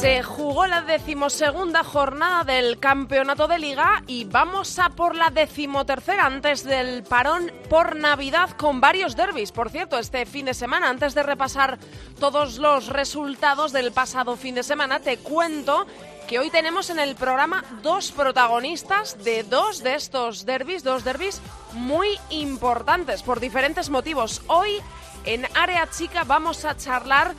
Se jugó la decimosegunda jornada del campeonato de liga y vamos a por la decimotercera antes del parón por Navidad con varios derbis. Por cierto, este fin de semana, antes de repasar todos los resultados del pasado fin de semana, te cuento que hoy tenemos en el programa dos protagonistas de dos de estos derbis, dos derbis muy importantes por diferentes motivos. Hoy en Área Chica vamos a charlar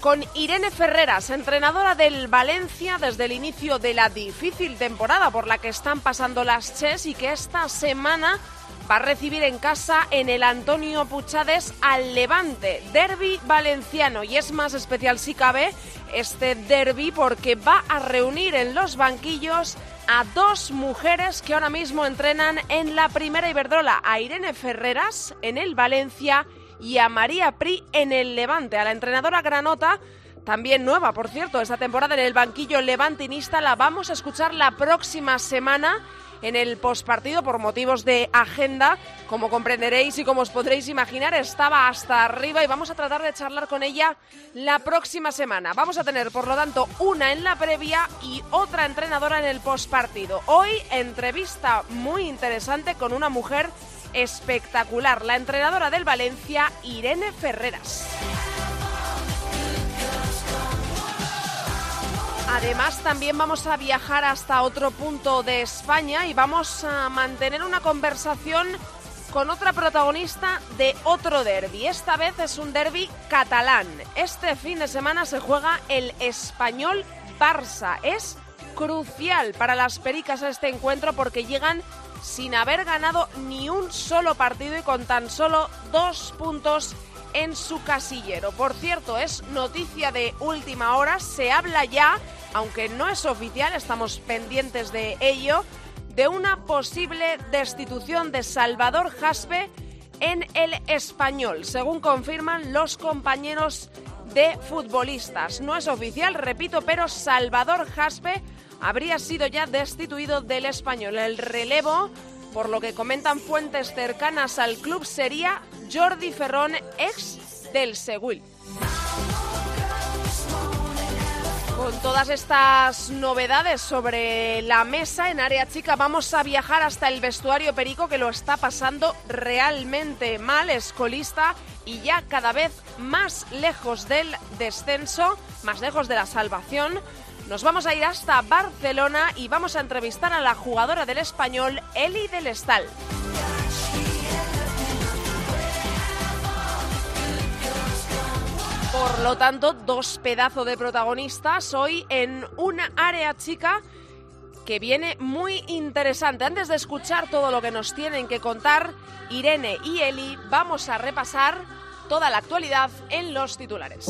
con Irene Ferreras, entrenadora del Valencia desde el inicio de la difícil temporada por la que están pasando las Ches y que esta semana va a recibir en casa en el Antonio Puchades al Levante, derby valenciano. Y es más especial si cabe este derby porque va a reunir en los banquillos a dos mujeres que ahora mismo entrenan en la primera Iberdrola, a Irene Ferreras en el Valencia y a María Pri en el Levante. A la entrenadora Granota, también nueva, por cierto, esta temporada en el banquillo levantinista, la vamos a escuchar la próxima semana en el postpartido por motivos de agenda. Como comprenderéis y como os podréis imaginar, estaba hasta arriba y vamos a tratar de charlar con ella la próxima semana. Vamos a tener, por lo tanto, una en la previa y otra entrenadora en el postpartido. Hoy, entrevista muy interesante con una mujer espectacular, la entrenadora del Valencia, Irene Ferreras. Además, también vamos a viajar hasta otro punto de España y vamos a mantener una conversación con otra protagonista de otro derby. Esta vez es un derby catalán. Este fin de semana se juega el español Barça. Es crucial para las Pericas este encuentro porque llegan sin haber ganado ni un solo partido y con tan solo dos puntos en su casillero. Por cierto, es noticia de última hora, se habla ya, aunque no es oficial, estamos pendientes de ello, de una posible destitución de Salvador Jaspe en el español, según confirman los compañeros de futbolistas. No es oficial, repito, pero Salvador Jaspe habría sido ya destituido del español. El relevo, por lo que comentan fuentes cercanas al club, sería Jordi Ferrón, ex del Seguil. Con todas estas novedades sobre la mesa en área chica vamos a viajar hasta el vestuario Perico que lo está pasando realmente mal, escolista y ya cada vez más lejos del descenso, más lejos de la salvación. Nos vamos a ir hasta Barcelona y vamos a entrevistar a la jugadora del español, Eli del Estal. Por lo tanto, dos pedazos de protagonistas hoy en una área chica que viene muy interesante. Antes de escuchar todo lo que nos tienen que contar Irene y Eli, vamos a repasar toda la actualidad en los titulares.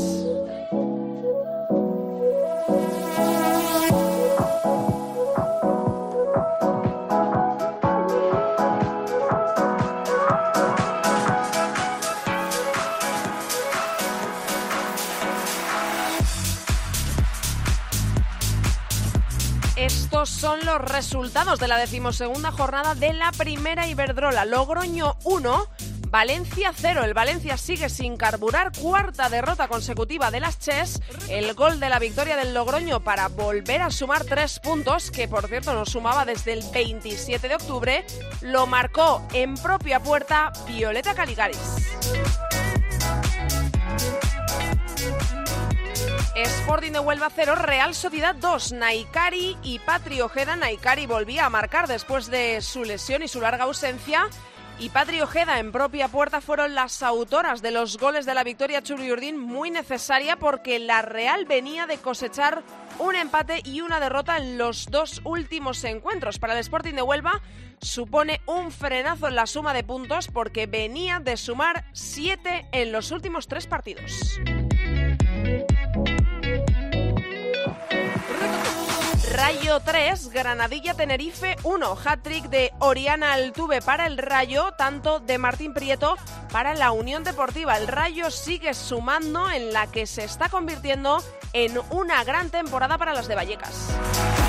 Son los resultados de la decimosegunda jornada de la primera Iberdrola. Logroño 1, Valencia 0. El Valencia sigue sin carburar. Cuarta derrota consecutiva de las Ches. El gol de la victoria del Logroño para volver a sumar tres puntos, que por cierto no sumaba desde el 27 de octubre, lo marcó en propia puerta Violeta Caligaris. Sporting de Huelva 0, Real Sociedad 2, Naikari y Patri Ojeda. Naikari volvía a marcar después de su lesión y su larga ausencia. Y Patri Ojeda en propia puerta fueron las autoras de los goles de la victoria Churi Urdín, muy necesaria porque la Real venía de cosechar un empate y una derrota en los dos últimos encuentros. Para el Sporting de Huelva supone un frenazo en la suma de puntos porque venía de sumar siete en los últimos tres partidos. Rayo 3, Granadilla Tenerife 1. Hat-trick de Oriana Altuve para el Rayo, tanto de Martín Prieto para la Unión Deportiva. El Rayo sigue sumando en la que se está convirtiendo en una gran temporada para las de Vallecas.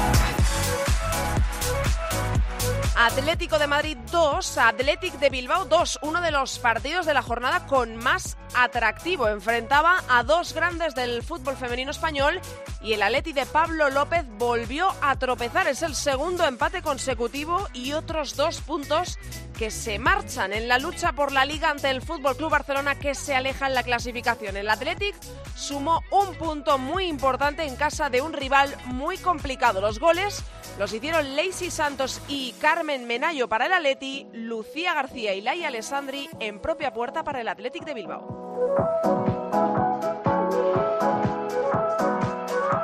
Atlético de Madrid 2, Athletic de Bilbao 2, uno de los partidos de la jornada con más atractivo. Enfrentaba a dos grandes del fútbol femenino español y el Atleti de Pablo López volvió a tropezar. Es el segundo empate consecutivo y otros dos puntos que se marchan en la lucha por la liga ante el Fútbol Club Barcelona que se aleja en la clasificación. El Athletic sumó un punto muy importante en casa de un rival muy complicado. Los goles los hicieron Lacey Santos y Carmen Menayo para el Atleti, Lucía García y Laia Alessandri en propia puerta para el Athletic de Bilbao.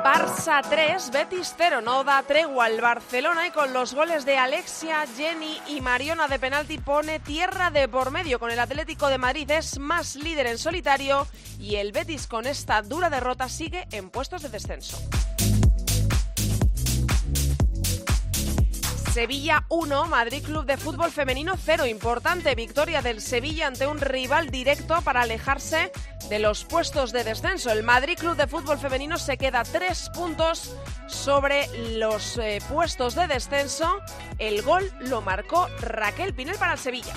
Barça 3, Betis 0. No da tregua al Barcelona y con los goles de Alexia, Jenny y Mariona de penalti pone tierra de por medio. Con el Atlético de Madrid es más líder en solitario y el Betis con esta dura derrota sigue en puestos de descenso. Sevilla 1, Madrid Club de Fútbol Femenino 0. Importante victoria del Sevilla ante un rival directo para alejarse de los puestos de descenso. El Madrid Club de Fútbol Femenino se queda tres puntos sobre los eh, puestos de descenso. El gol lo marcó Raquel Pinel para el Sevilla.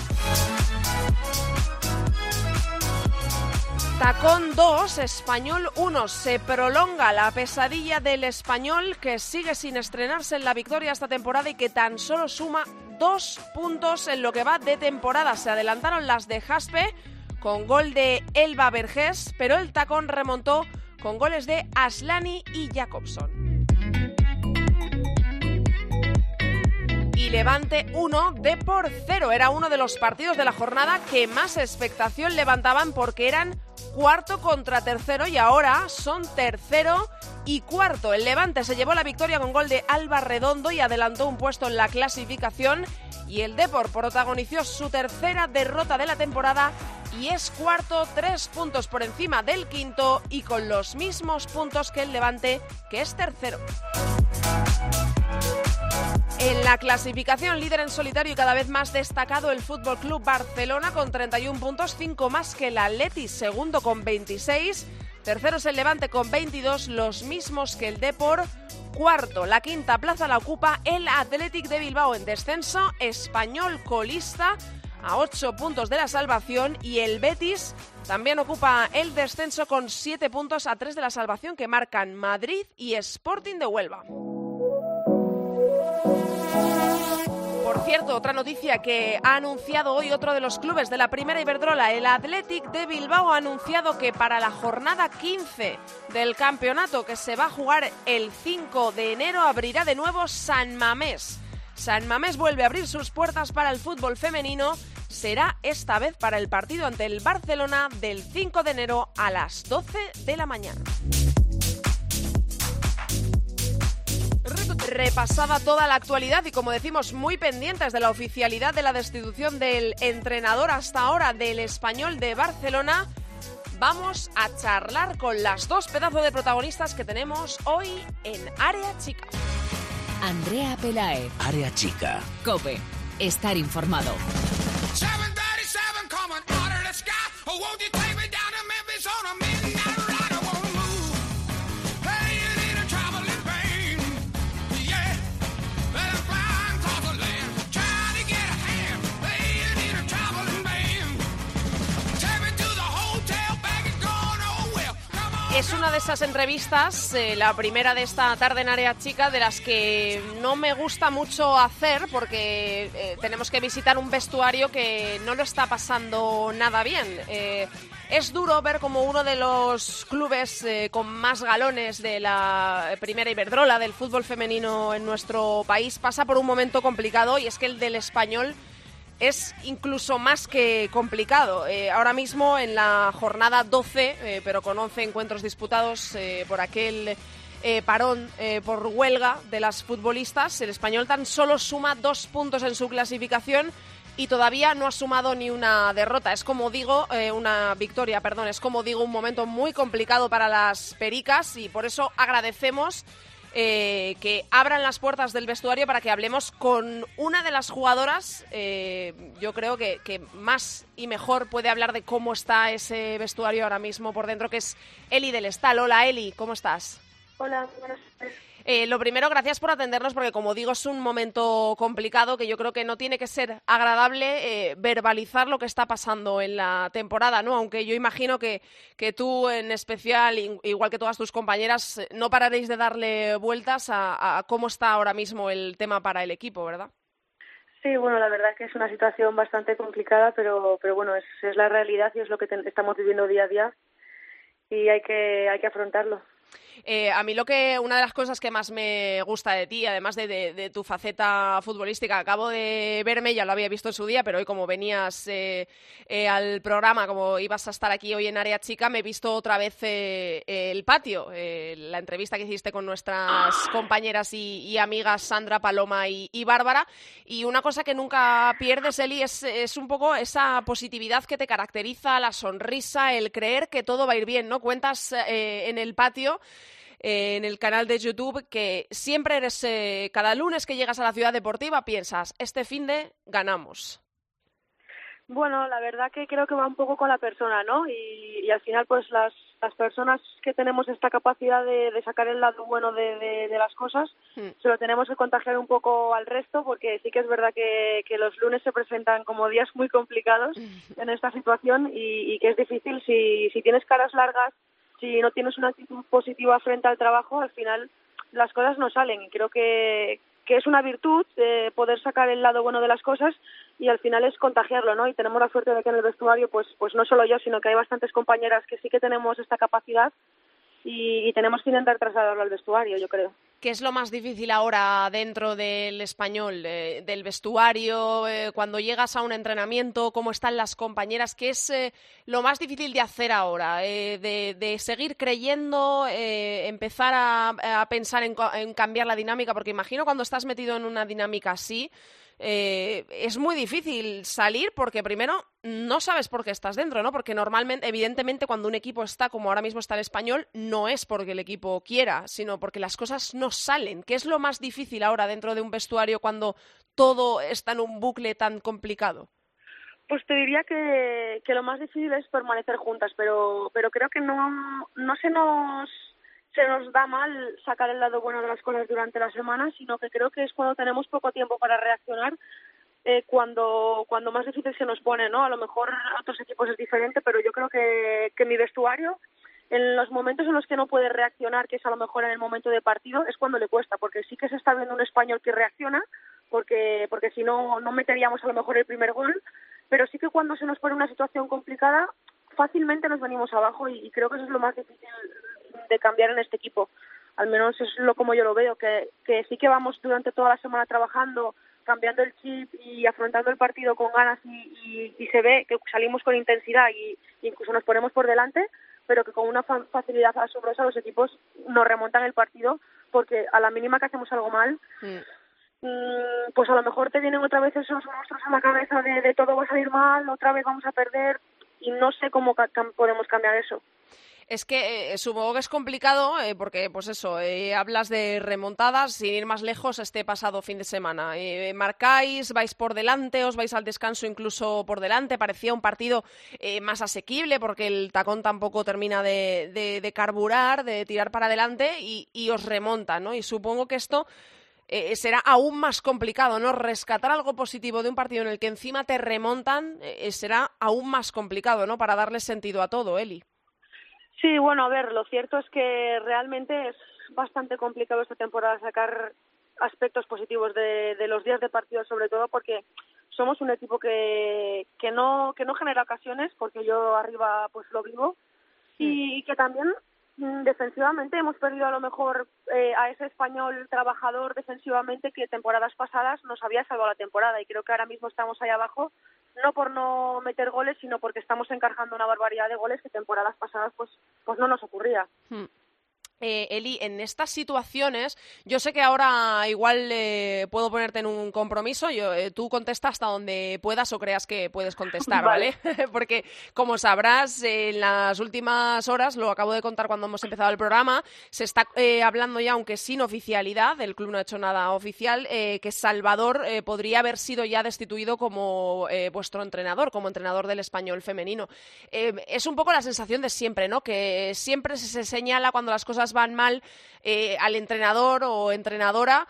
Tacón 2, Español 1. Se prolonga la pesadilla del español que sigue sin estrenarse en la victoria esta temporada y que tan solo suma dos puntos en lo que va de temporada. Se adelantaron las de Jaspe con gol de Elba Vergés, pero el Tacón remontó con goles de Aslani y Jacobson. Levante 1 de por 0. Era uno de los partidos de la jornada que más expectación levantaban porque eran cuarto contra tercero y ahora son tercero y cuarto. El Levante se llevó la victoria con gol de Alba Redondo y adelantó un puesto en la clasificación y el Depor protagonizó su tercera derrota de la temporada y es cuarto, tres puntos por encima del quinto y con los mismos puntos que el Levante, que es tercero. En la clasificación, líder en solitario y cada vez más destacado el Fútbol Club Barcelona con 31 puntos, 5 más que el Atleti, segundo con 26. Tercero es el Levante con 22, los mismos que el Depor. Cuarto, la quinta plaza la ocupa el Athletic de Bilbao en descenso, español colista a 8 puntos de la salvación y el Betis también ocupa el descenso con 7 puntos a 3 de la salvación que marcan Madrid y Sporting de Huelva. Por cierto, otra noticia que ha anunciado hoy otro de los clubes de la primera Iberdrola, el Athletic de Bilbao, ha anunciado que para la jornada 15 del campeonato que se va a jugar el 5 de enero abrirá de nuevo San Mamés. San Mamés vuelve a abrir sus puertas para el fútbol femenino. Será esta vez para el partido ante el Barcelona del 5 de enero a las 12 de la mañana. Repasada toda la actualidad y como decimos muy pendientes de la oficialidad de la destitución del entrenador hasta ahora del español de Barcelona, vamos a charlar con las dos pedazos de protagonistas que tenemos hoy en Área Chica. Andrea Pelae. Área Chica. Cope. Estar informado. Es una de esas entrevistas, eh, la primera de esta tarde en Área Chica, de las que no me gusta mucho hacer porque eh, tenemos que visitar un vestuario que no lo está pasando nada bien. Eh, es duro ver como uno de los clubes con más galones de la primera Iberdrola, del fútbol femenino en nuestro país, pasa por un momento complicado y es que el del español es incluso más que complicado. Eh, ahora mismo en la jornada 12, eh, pero con 11 encuentros disputados eh, por aquel parón por huelga de las futbolistas, el español tan solo suma dos puntos en su clasificación y todavía no ha sumado ni una derrota. Es como digo, una victoria, perdón, es como digo, un momento muy complicado para las pericas y por eso agradecemos eh, que abran las puertas del vestuario para que hablemos con una de las jugadoras, eh, yo creo que, que, más y mejor puede hablar de cómo está ese vestuario ahora mismo por dentro, que es Eli del Estal. Hola Eli, ¿cómo estás? Hola, buenas tardes. Eh, lo primero, gracias por atendernos, porque como digo, es un momento complicado que yo creo que no tiene que ser agradable eh, verbalizar lo que está pasando en la temporada, ¿no? Aunque yo imagino que, que tú, en especial, igual que todas tus compañeras, no pararéis de darle vueltas a, cómo está ahora mismo el tema para el equipo, ¿verdad? Sí, bueno, la verdad que es una situación bastante complicada, pero, pero bueno, es, es la realidad y es lo que estamos viviendo día a día y hay que, hay que afrontarlo. Eh, a mí lo que una de las cosas que más me gusta de ti, además de, tu faceta futbolística, acabo de verme, ya lo había visto en su día, pero hoy como venías eh, eh, al programa, como ibas a estar aquí hoy en Área Chica, me he visto otra vez el patio, la entrevista que hiciste con nuestras compañeras y, amigas Sandra, Paloma y, Bárbara, y una cosa que nunca pierdes, Eli, es, es un poco esa positividad que te caracteriza, la sonrisa, el creer que todo va a ir bien, ¿no? Cuentas en el patio en el canal de YouTube que siempre eres, eh, cada lunes que llegas a la ciudad deportiva piensas, este fin de ganamos. Bueno, la verdad que creo que va un poco con la persona, ¿no? Y, al final, pues las, las personas que tenemos esta capacidad de, sacar el lado bueno de, las cosas, hmm. se lo tenemos que contagiar un poco al resto, porque sí que es verdad que, que los lunes se presentan como días muy complicados en esta situación y, y que es difícil si, si tienes caras largas si no tienes una actitud positiva frente al trabajo, al final las cosas no salen. Y creo que, que es una virtud de poder sacar el lado bueno de las cosas y al final es contagiarlo, ¿no? Y tenemos la suerte de que en el vestuario, pues, pues no solo yo, sino que hay bastantes compañeras que sí que tenemos esta capacidad y, tenemos que intentar trasladarlo al vestuario, yo creo. ¿Qué es lo más difícil ahora dentro del español, del vestuario, eh, cuando llegas a un entrenamiento, cómo están las compañeras? ¿Qué es eh, lo más difícil de hacer ahora? Eh, de, seguir creyendo, empezar a, pensar en cambiar la dinámica, porque imagino cuando estás metido en una dinámica así, eh, es muy difícil salir porque primero no sabes por qué estás dentro, ¿no? Porque normalmente, evidentemente, cuando un equipo está como ahora mismo está el español, no es porque el equipo quiera, sino porque las cosas no salen. ¿Qué es lo más difícil ahora dentro de un vestuario cuando todo está en un bucle tan complicado? Pues te diría que, que lo más difícil es permanecer juntas, pero, pero creo que no, no se nos se nos da mal sacar el lado bueno de las cosas durante la semana, sino que creo que es cuando tenemos poco tiempo para reaccionar, eh, cuando, cuando más difícil se nos pone, ¿no? A lo mejor a otros equipos es diferente, pero yo creo que, que mi vestuario, en los momentos en los que no puede reaccionar, que es a lo mejor en el momento de partido, es cuando le cuesta, porque sí que se está viendo un español que reacciona, porque, porque si no, no meteríamos a lo mejor el primer gol, pero sí que cuando se nos pone una situación complicada, fácilmente nos venimos abajo y, y creo que eso es lo más difícil de cambiar en este equipo. Al menos es lo como yo lo veo, que, que sí que vamos durante toda la semana trabajando, cambiando el chip y afrontando el partido con ganas y, y, se ve que salimos con intensidad y incluso nos ponemos por delante, pero que con una facilidad asombrosa los equipos nos remontan el partido porque a la mínima que hacemos algo mal, mm, mm pues a lo mejor te vienen otra vez esos monstruos a la cabeza de, de todo va a salir mal, otra vez vamos a perder y no sé cómo podemos cambiar eso. Es que eh, supongo que es complicado eh, porque, pues eso, eh, hablas de remontadas, sin ir más lejos, este pasado fin de semana. marcáis, vais por delante, os vais al descanso incluso por delante. Parecía un partido más asequible porque el tacón tampoco termina de, carburar, de tirar para adelante y, os remonta, ¿no? Y supongo que esto será aún más complicado, ¿no? Rescatar algo positivo de un partido en el que encima te remontan será aún más complicado, ¿no? Para darle sentido a todo, Eli. Sí, bueno, a ver, lo cierto es que realmente es bastante complicado esta temporada sacar aspectos positivos de, los días de partido, sobre todo porque somos un equipo que, que no que no genera ocasiones, porque yo arriba pues lo vivo, y, que también mm, defensivamente hemos perdido a lo mejor eh, a ese español trabajador defensivamente que temporadas pasadas nos había salvado la temporada. Y creo que ahora mismo estamos ahí abajo no por no meter goles, sino porque estamos encargando una barbaridad de goles que temporadas pasadas pues, pues no nos ocurría. Hmm. Eh, Eli, en estas situaciones, yo sé que ahora igual eh, puedo ponerte en un compromiso, yo, eh, tú contesta hasta donde puedas o creas que puedes contestar, ¿vale? Porque, como sabrás, en las últimas horas, lo acabo de contar cuando hemos empezado el programa, se está hablando ya, aunque sin oficialidad, el club no ha hecho nada oficial, que Salvador podría haber sido ya destituido como vuestro entrenador, como entrenador del español femenino. es un poco la sensación de siempre, ¿no? Que siempre se señala cuando las cosas van mal eh, al entrenador o entrenadora.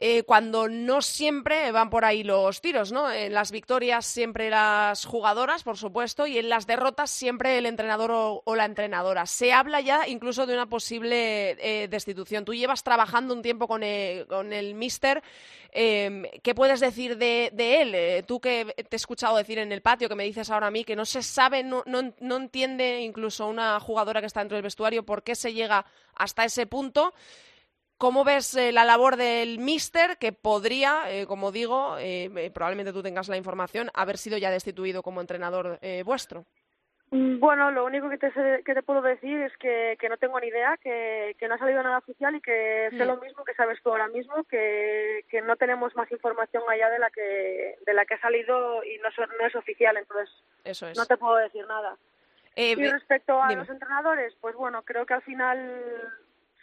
Eh, cuando no siempre van por ahí los tiros, ¿no? En las victorias siempre las jugadoras, por supuesto, y en las derrotas siempre el entrenador o, la entrenadora. Se habla ya incluso de una posible eh, destitución. Tú llevas trabajando un tiempo con el, con el míster. Em, ¿Qué puedes decir de, él? tú que te he escuchado decir en el patio, que me dices ahora a mí, que no se sabe, no, no, no entiende incluso una jugadora que está dentro del vestuario por qué se llega hasta ese punto. ¿Cómo ves eh, la labor del míster que podría, eh, como digo, eh, probablemente tú tengas la información, haber sido ya destituido como entrenador vuestro? Mm, bueno, lo único que te, que te puedo decir es que, que no tengo ni idea, que, que, no ha salido nada oficial y que sé mm. lo mismo que sabes tú ahora mismo, que, que no tenemos más información allá de la que, de la que ha salido y no, no es oficial, entonces Eso es. no te puedo decir nada. y respecto a los entrenadores, pues bueno, creo que al final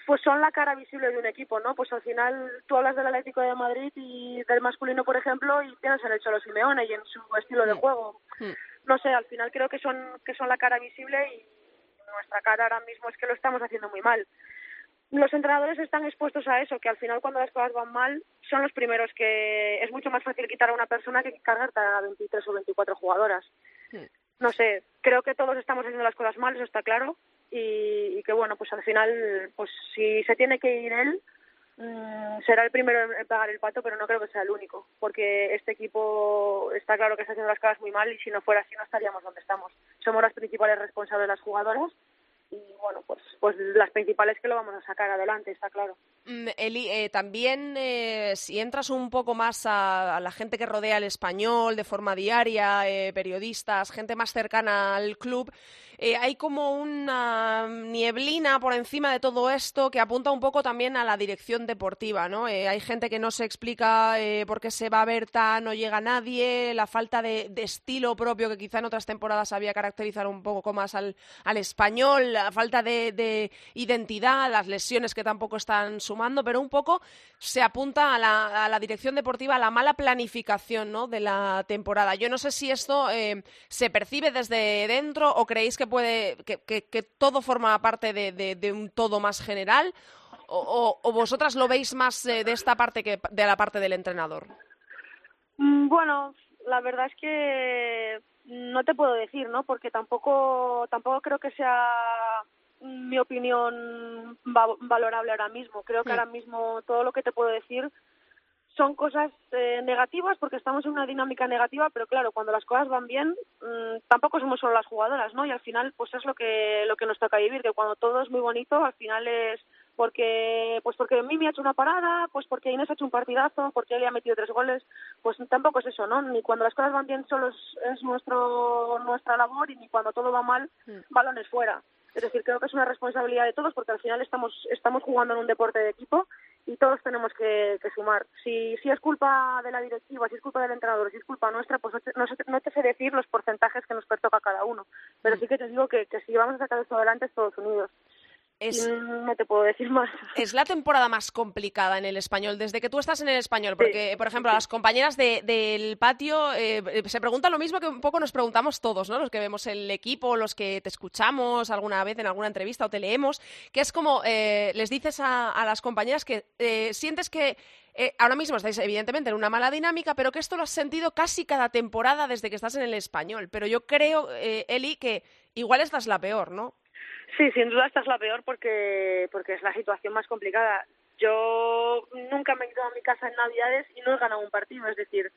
pues son la cara visible de un equipo, ¿no? Pues al final tú hablas del Atlético de Madrid y del masculino, por ejemplo, y tienes el Cholo Simeone y en su estilo de juego. No sé, al final creo que son que son la cara visible y nuestra cara ahora mismo es que lo estamos haciendo muy mal. Los entrenadores están expuestos a eso, que al final cuando las cosas van mal son los primeros que es mucho más fácil quitar a una persona que cargarte a 23 o 24 jugadoras. No sé, creo que todos estamos haciendo las cosas mal, eso está claro, y, que bueno, pues al final, pues si se tiene que ir él, mm, será el primero en pagar el pato, pero no creo que sea el único, porque este equipo está claro que está haciendo las cosas muy mal y si no fuera así no estaríamos donde estamos. Somos las principales responsables las jugadoras y bueno, pues, pues las principales que lo vamos a sacar adelante, está claro. Mm, Eli, eh, también eh, si entras un poco más a, la gente que rodea el español de forma diaria, eh, periodistas, gente más cercana al club, hay como una nieblina por encima de todo esto que apunta un poco también a la dirección deportiva, ¿no? hay gente que no se explica por qué se va a ver tan, no llega nadie, la falta de, estilo propio que quizá en otras temporadas había caracterizado un poco más al, español, la falta de, de identidad, las lesiones que tampoco están sumando, pero un poco se apunta a la, dirección deportiva, a la mala planificación ¿no? de la temporada. Yo no sé si esto eh, se percibe desde dentro o creéis que puede que, que, todo forma parte de, un todo más general o, vosotras lo veis más eh, de esta parte que de la parte del entrenador. Mm, bueno, la verdad es que no te puedo decir, ¿no? Porque tampoco tampoco creo que sea mi opinión valorable ahora mismo. Creo que ahora mismo todo lo que te puedo decir son cosas eh, negativas porque estamos en una dinámica negativa, pero claro, cuando las cosas van bien, mm, tampoco somos solo las jugadoras, ¿no? Y al final, pues es lo que lo que nos toca vivir, que cuando todo es muy bonito, al final es porque pues porque Mimi ha hecho una parada, pues porque Inés ha hecho un partidazo, porque él ha metido tres goles, pues tampoco es eso, ¿no? Ni cuando las cosas van bien solo es, nuestro nuestra labor y ni cuando todo va mal, mm. balones fuera. Es decir, creo que es una responsabilidad de todos porque al final estamos, estamos jugando en un deporte de equipo y todos tenemos que, sumar. Si, si es culpa de la directiva, si es culpa del entrenador, si es culpa nuestra, pues no, no te sé decir los porcentajes que nos pertoca cada uno. Pero mm. sí que te digo que, que si vamos a sacar esto adelante es Estados Unidos. Es, no te puedo decir más. Es la temporada más complicada en el español, desde que tú estás en el español, porque, por ejemplo, a las compañeras del patio eh, se pregunta lo mismo que un poco nos preguntamos todos, ¿no? Los que vemos el equipo, los que te escuchamos alguna vez en alguna entrevista o te leemos, que es como eh, les dices a, las compañeras que eh, sientes que ahora mismo estáis evidentemente en una mala dinámica, pero que esto lo has sentido casi cada temporada desde que estás en el español. Pero yo creo, Eli, que igual esta es la peor, ¿no? Sí, sin duda esta es la peor porque, porque es la situación más complicada. Yo nunca me he ido a mi casa en Navidades y no he ganado un partido, es decir,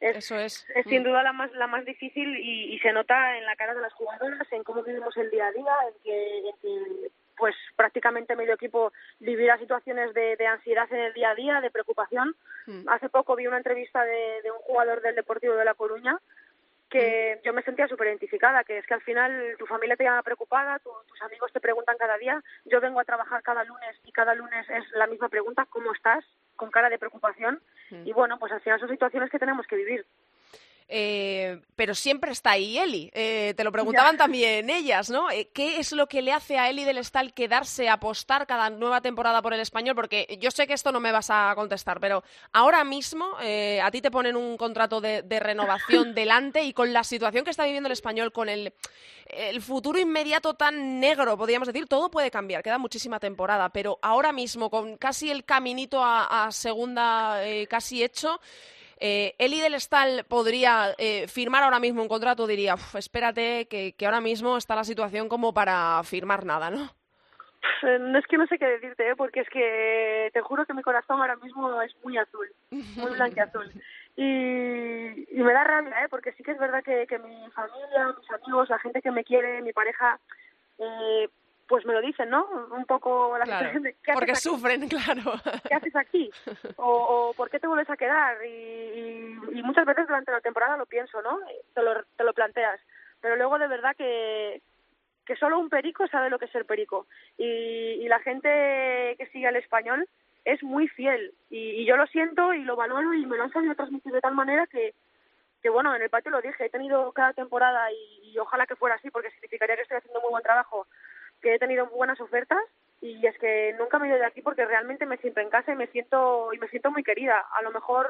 es, Eso es. es sin mm. duda la más, la más difícil y, se nota en la cara de las jugadoras, en cómo vivimos el día a día, en que, pues prácticamente medio equipo vivirá situaciones de, de, ansiedad en el día a día, de preocupación. Mm. Hace poco vi una entrevista de, de un jugador del Deportivo de La Coruña que yo me sentía súper identificada, que es que al final tu familia te llama preocupada, tus amigos te preguntan cada día, yo vengo a trabajar cada lunes y cada lunes es la misma pregunta, ¿cómo estás? con cara de preocupación y bueno, pues al final son situaciones que tenemos que vivir. Eh, pero siempre está ahí Eli. Eh, te lo preguntaban también ellas, ¿no? Eh, ¿Qué es lo que le hace a Eli del Estal quedarse, apostar cada nueva temporada por el español? Porque yo sé que esto no me vas a contestar, pero ahora mismo a ti te ponen un contrato de, renovación delante y con la situación que está viviendo el español, con el, futuro inmediato tan negro, podríamos decir, todo puede cambiar. Queda muchísima temporada, pero ahora mismo, con casi el caminito a segunda casi hecho, eh, Eli del Estal podría eh, firmar ahora mismo un contrato, diría, espérate, que, ahora mismo está la situación como para firmar nada, ¿no? No es que no sé qué decirte, ¿eh? porque es que te juro que mi corazón ahora mismo es muy azul, muy blanqueazul. Y, y me da rabia, ¿eh? porque sí que es verdad que, que mi familia, mis amigos, la gente que me quiere, mi pareja, eh, pues me lo dicen, ¿no? Un poco la situación de ¿qué Porque sufren, claro. ¿Qué haces aquí? O, ¿por qué te vuelves a quedar? Y, muchas veces durante la temporada lo pienso, ¿no? Te lo, te lo planteas. Pero luego de verdad que, que solo un perico sabe lo que es ser perico. Y, y la gente que sigue al español es muy fiel. Y, yo lo siento y lo valoro y me lo han sabido transmitir de tal manera que, que bueno, en el patio lo dije, he tenido cada temporada y, y, ojalá que fuera así porque significaría que estoy haciendo muy buen trabajo que he tenido buenas ofertas y es que nunca me he ido de aquí porque realmente me siento en casa y me siento y me siento muy querida. A lo mejor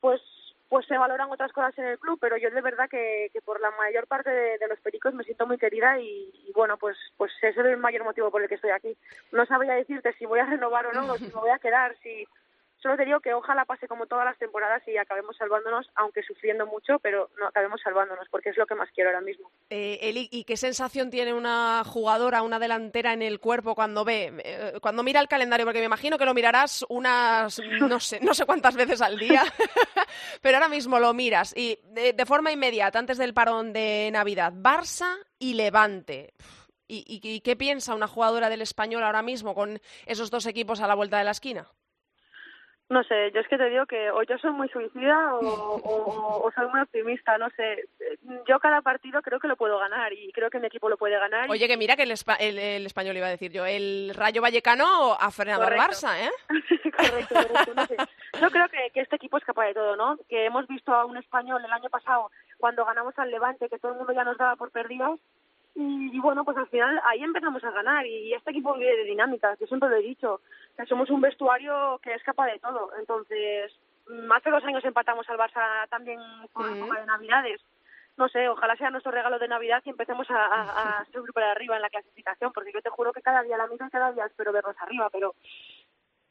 pues pues se valoran otras cosas en el club, pero yo de verdad que, que por la mayor parte de, los pericos me siento muy querida y, bueno, pues pues ese es el mayor motivo por el que estoy aquí. No sabría decirte si voy a renovar o no, si me voy a quedar, si Solo te digo que ojalá pase como todas las temporadas y acabemos salvándonos, aunque sufriendo mucho, pero no acabemos salvándonos, porque es lo que más quiero ahora mismo. Eh, Eli, ¿y qué sensación tiene una jugadora, una delantera en el cuerpo cuando ve, eh, cuando mira el calendario? Porque me imagino que lo mirarás unas, no sé, no sé cuántas veces al día, pero ahora mismo lo miras y de, forma inmediata, antes del parón de Navidad, Barça y Levante. ¿Y, y qué piensa una jugadora del español ahora mismo con esos dos equipos a la vuelta de la esquina? No sé, yo es que te digo que o yo soy muy suicida o, soy muy optimista, no sé. Yo cada partido creo que lo puedo ganar y creo que mi equipo lo puede ganar. Oye, que mira que el, el, español iba a decir yo, el Rayo Vallecano ha frenado al Barça, ¿eh? correcto, correcto, no sé. Yo creo que, que este equipo es capaz de todo, ¿no? Que hemos visto a un español el año pasado cuando ganamos al Levante, que todo el mundo ya nos daba por perdidos, y, bueno, pues al final ahí empezamos a ganar y este equipo vive de dinámicas, yo siempre lo he dicho, que somos un vestuario que es capaz de todo. Entonces, mm, hace dos años empatamos al Barça también por mm. de Navidades. No sé, ojalá sea nuestro regalo de Navidad y empecemos a, a, a subir para arriba en la clasificación, porque yo te juro que cada día la misma, cada día espero vernos arriba, pero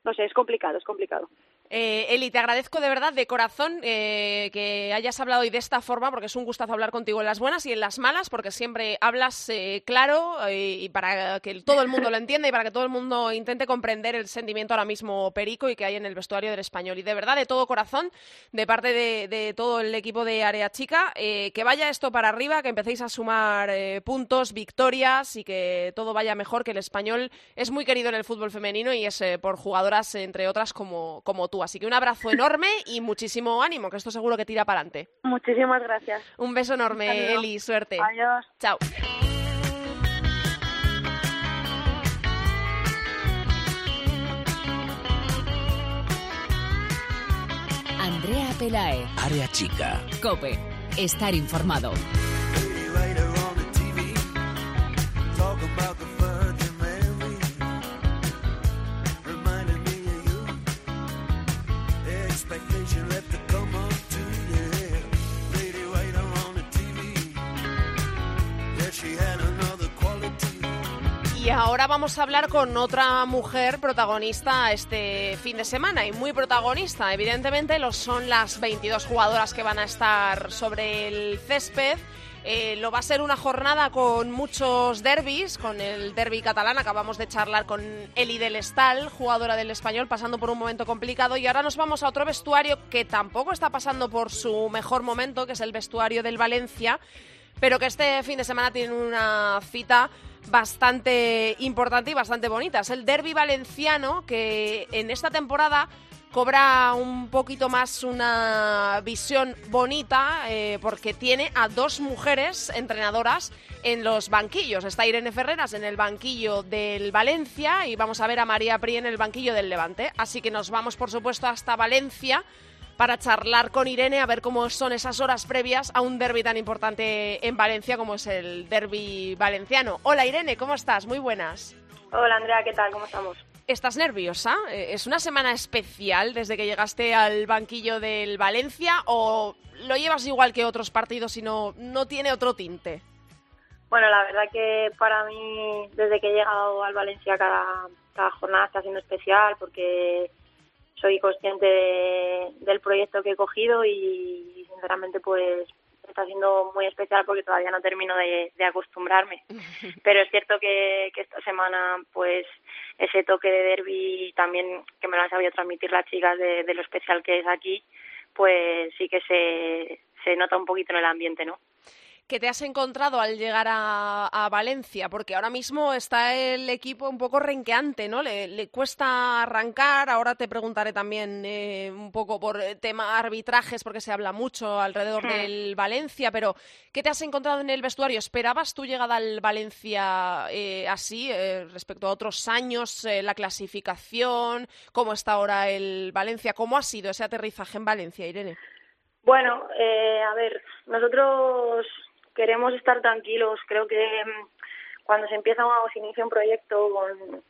no sé, es complicado, es complicado. Eh, Eli, te agradezco de verdad, de corazón, eh, que hayas hablado hoy de esta forma, porque es un gustazo hablar contigo en las buenas y en las malas, porque siempre hablas eh, claro y para que todo el mundo lo entienda y para que todo el mundo intente comprender el sentimiento ahora mismo perico y que hay en el vestuario del español. Y de verdad, de todo corazón, de parte de, todo el equipo de Área Chica, que vaya esto para arriba, que empecéis a sumar puntos, victorias y que todo vaya mejor, que el español es muy querido en el fútbol femenino y es por jugadoras, entre otras, como, como tú. Así que un abrazo enorme y muchísimo ánimo, que esto seguro que tira para adelante. Muchísimas gracias. Un beso enorme, Eli. Suerte. Adiós. Chao. Andrea Pelae. Área chica. Cope. Estar informado. Y ahora vamos a hablar con otra mujer protagonista este fin de semana y muy protagonista. Evidentemente lo son las 22 jugadoras que van a estar sobre el césped. Eh, lo va a ser una jornada con muchos derbis, con el derby catalán. Acabamos de charlar con Eli del Estal, jugadora del español, pasando por un momento complicado. Y ahora nos vamos a otro vestuario que tampoco está pasando por su mejor momento, que es el vestuario del Valencia, pero que este fin de semana tiene una cita bastante importante y bastante bonita. Es el derby valenciano que en esta temporada cobra un poquito más una visión bonita eh, porque tiene a dos mujeres entrenadoras en los banquillos. Está Irene Ferreras en el banquillo del Valencia y vamos a ver a María Pri en el banquillo del Levante. Así que nos vamos, por supuesto, hasta Valencia para charlar con Irene a ver cómo son esas horas previas a un derby tan importante en Valencia como es el derby valenciano. Hola Irene, ¿cómo estás? Muy buenas. Hola Andrea, ¿qué tal? ¿Cómo estamos? ¿Estás nerviosa? Eh, ¿Es una semana especial desde que llegaste al banquillo del Valencia o lo llevas igual que otros partidos y no, no tiene otro tinte? Bueno, la verdad que para mí, desde que he llegado al Valencia, cada, cada jornada está siendo especial porque soy consciente del proyecto que he cogido y sinceramente pues está siendo muy especial porque todavía no termino de, acostumbrarme. Pero es cierto que, esta semana pues ese toque de derby también que me lo han sabido transmitir las chicas de, de lo especial que es aquí, pues sí que se, se nota un poquito en el ambiente, ¿no? Que te has encontrado al llegar a, Valencia? Porque ahora mismo está el equipo un poco renqueante, ¿no? Le, cuesta arrancar. Ahora te preguntaré también eh, un poco por tema arbitrajes, porque se habla mucho alrededor hmm. del Valencia. Pero, ¿qué te has encontrado en el vestuario? ¿Esperabas tu llegada al Valencia eh, así, eh, respecto a otros años, la clasificación? ¿Cómo está ahora el Valencia? ¿Cómo ha sido ese aterrizaje en Valencia, Irene? Bueno, a ver, nosotros queremos estar tranquilos. Creo que mm, cuando se empieza o se inicia un proyecto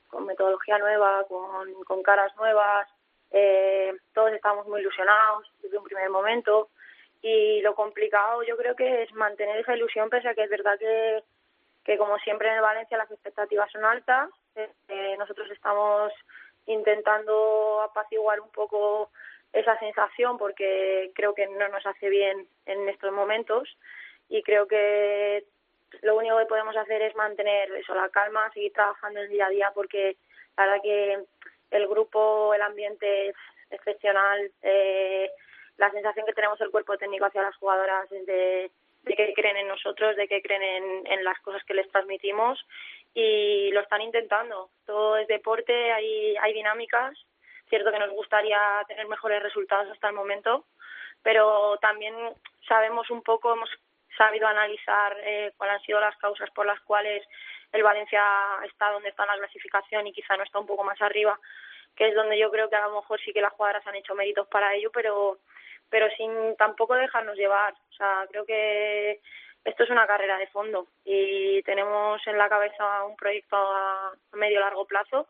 con, metodología nueva, con, caras nuevas, eh, todos estamos muy ilusionados desde un primer momento y lo complicado yo creo que es mantener esa ilusión pese a que es verdad que, que como siempre en Valencia las expectativas son altas. Eh, nosotros estamos intentando apaciguar un poco esa sensación porque creo que no nos hace bien en estos momentos y creo que lo único que podemos hacer es mantener eso, la calma, seguir trabajando el día a día porque la verdad que el grupo, el ambiente es excepcional, eh, la sensación que tenemos el cuerpo técnico hacia las jugadoras es de, que creen en nosotros, de que creen en, en, las cosas que les transmitimos y lo están intentando. Todo es deporte, hay, hay dinámicas. Cierto que nos gustaría tener mejores resultados hasta el momento, pero también sabemos un poco, hemos sabido analizar eh, cuáles han sido las causas por las cuales el Valencia está donde está en la clasificación y quizá no está un poco más arriba, que es donde yo creo que a lo mejor sí que las jugadoras han hecho méritos para ello, pero pero sin tampoco dejarnos llevar. O sea, creo que esto es una carrera de fondo y tenemos en la cabeza un proyecto a medio largo plazo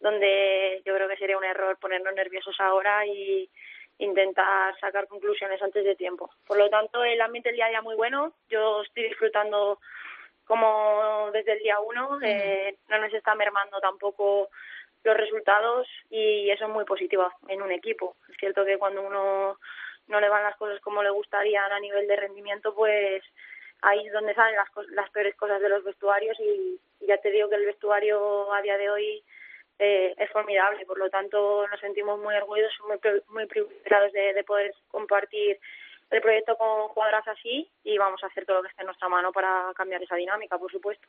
donde yo creo que sería un error ponernos nerviosos ahora y, intentar sacar conclusiones antes de tiempo. Por lo tanto, el ambiente del día a día muy bueno. Yo estoy disfrutando como desde el día uno. Eh, no nos está mermando tampoco los resultados y eso es muy positivo en un equipo. Es cierto que cuando uno no le van las cosas como le gustarían a nivel de rendimiento, pues ahí es donde salen las, las peores cosas de los vestuarios y ya te digo que el vestuario a día de hoy eh, es formidable. Por lo tanto, nos sentimos muy orgullosos, muy, muy privilegiados de, poder compartir el proyecto con jugadoras así y vamos a hacer todo lo que esté en nuestra mano para cambiar esa dinámica, por supuesto.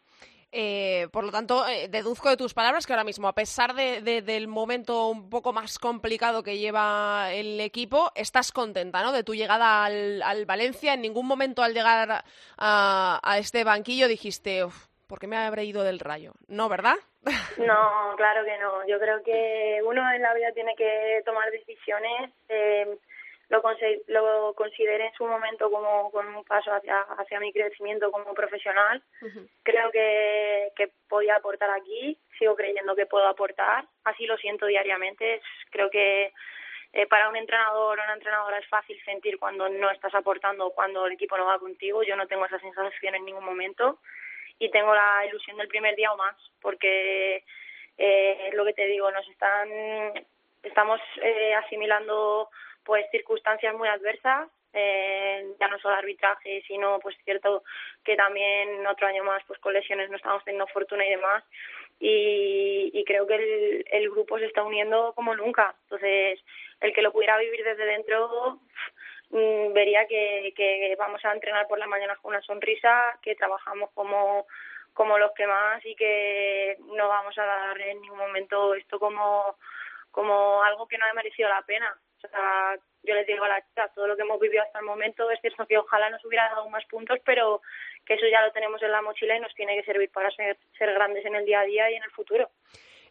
Eh, por lo tanto, eh, deduzco de tus palabras que ahora mismo, a pesar de, del momento un poco más complicado que lleva el equipo, estás contenta ¿no? de tu llegada al, al Valencia. En ningún momento al llegar a, a este banquillo dijiste, ¿por qué me habré ido del rayo? No, ¿verdad? No, claro que no. Yo creo que uno en la vida tiene que tomar decisiones. Eh, lo, lo consideré en su momento como, como un paso hacia, hacia mi crecimiento como profesional. Creo que, que podía aportar aquí, sigo creyendo que puedo aportar, así lo siento diariamente. Creo que eh, para un entrenador o una entrenadora es fácil sentir cuando no estás aportando o cuando el equipo no va contigo. Yo no tengo esa sensación en ningún momento y tengo la ilusión del primer día o más, porque eh, es lo que te digo, nos están, estamos eh, asimilando pues circunstancias muy adversas, eh, ya no solo arbitraje, sino pues cierto que también otro año más pues con lesiones no estamos teniendo fortuna y demás. Y, y creo que el, el grupo se está uniendo como nunca, entonces el que lo pudiera vivir desde dentro vería que, que vamos a entrenar por la mañana con una sonrisa, que trabajamos como, como los que más y que no vamos a dar en ningún momento esto como como algo que no ha merecido la pena. O sea, yo les digo a las chicas, todo lo que hemos vivido hasta el momento es cierto que ojalá nos hubiera dado más puntos, pero que eso ya lo tenemos en la mochila y nos tiene que servir para ser, ser grandes en el día a día y en el futuro.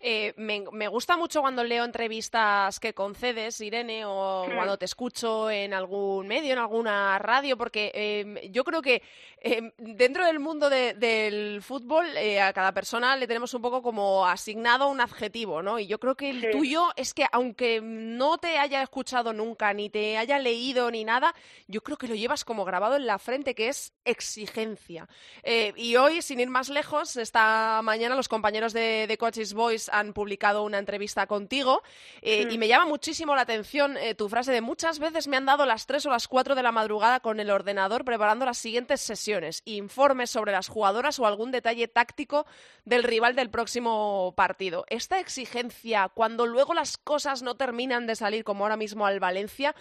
Eh, me, gusta mucho cuando leo entrevistas que concedes, Irene, o hmm. cuando te escucho en algún medio, en alguna radio, porque em, yo creo que em, dentro del mundo del fútbol eh, a cada persona le tenemos un poco como asignado un adjetivo, ¿no? Y yo creo que el tuyo es que aunque no te haya escuchado nunca, ni te haya leído, ni nada, yo creo que lo llevas como grabado en la frente, que es exigencia. Eh, y hoy, sin ir más lejos, esta mañana los compañeros de, de Coaches Boys han publicado una entrevista contigo eh, y me llama muchísimo la atención eh, tu frase de muchas veces me han dado las 3 o las 4 de la madrugada con el ordenador preparando las siguientes sesiones, informes sobre las jugadoras o algún detalle táctico del rival del próximo partido. Esta exigencia, cuando luego las cosas no terminan de salir como ahora mismo al Valencia,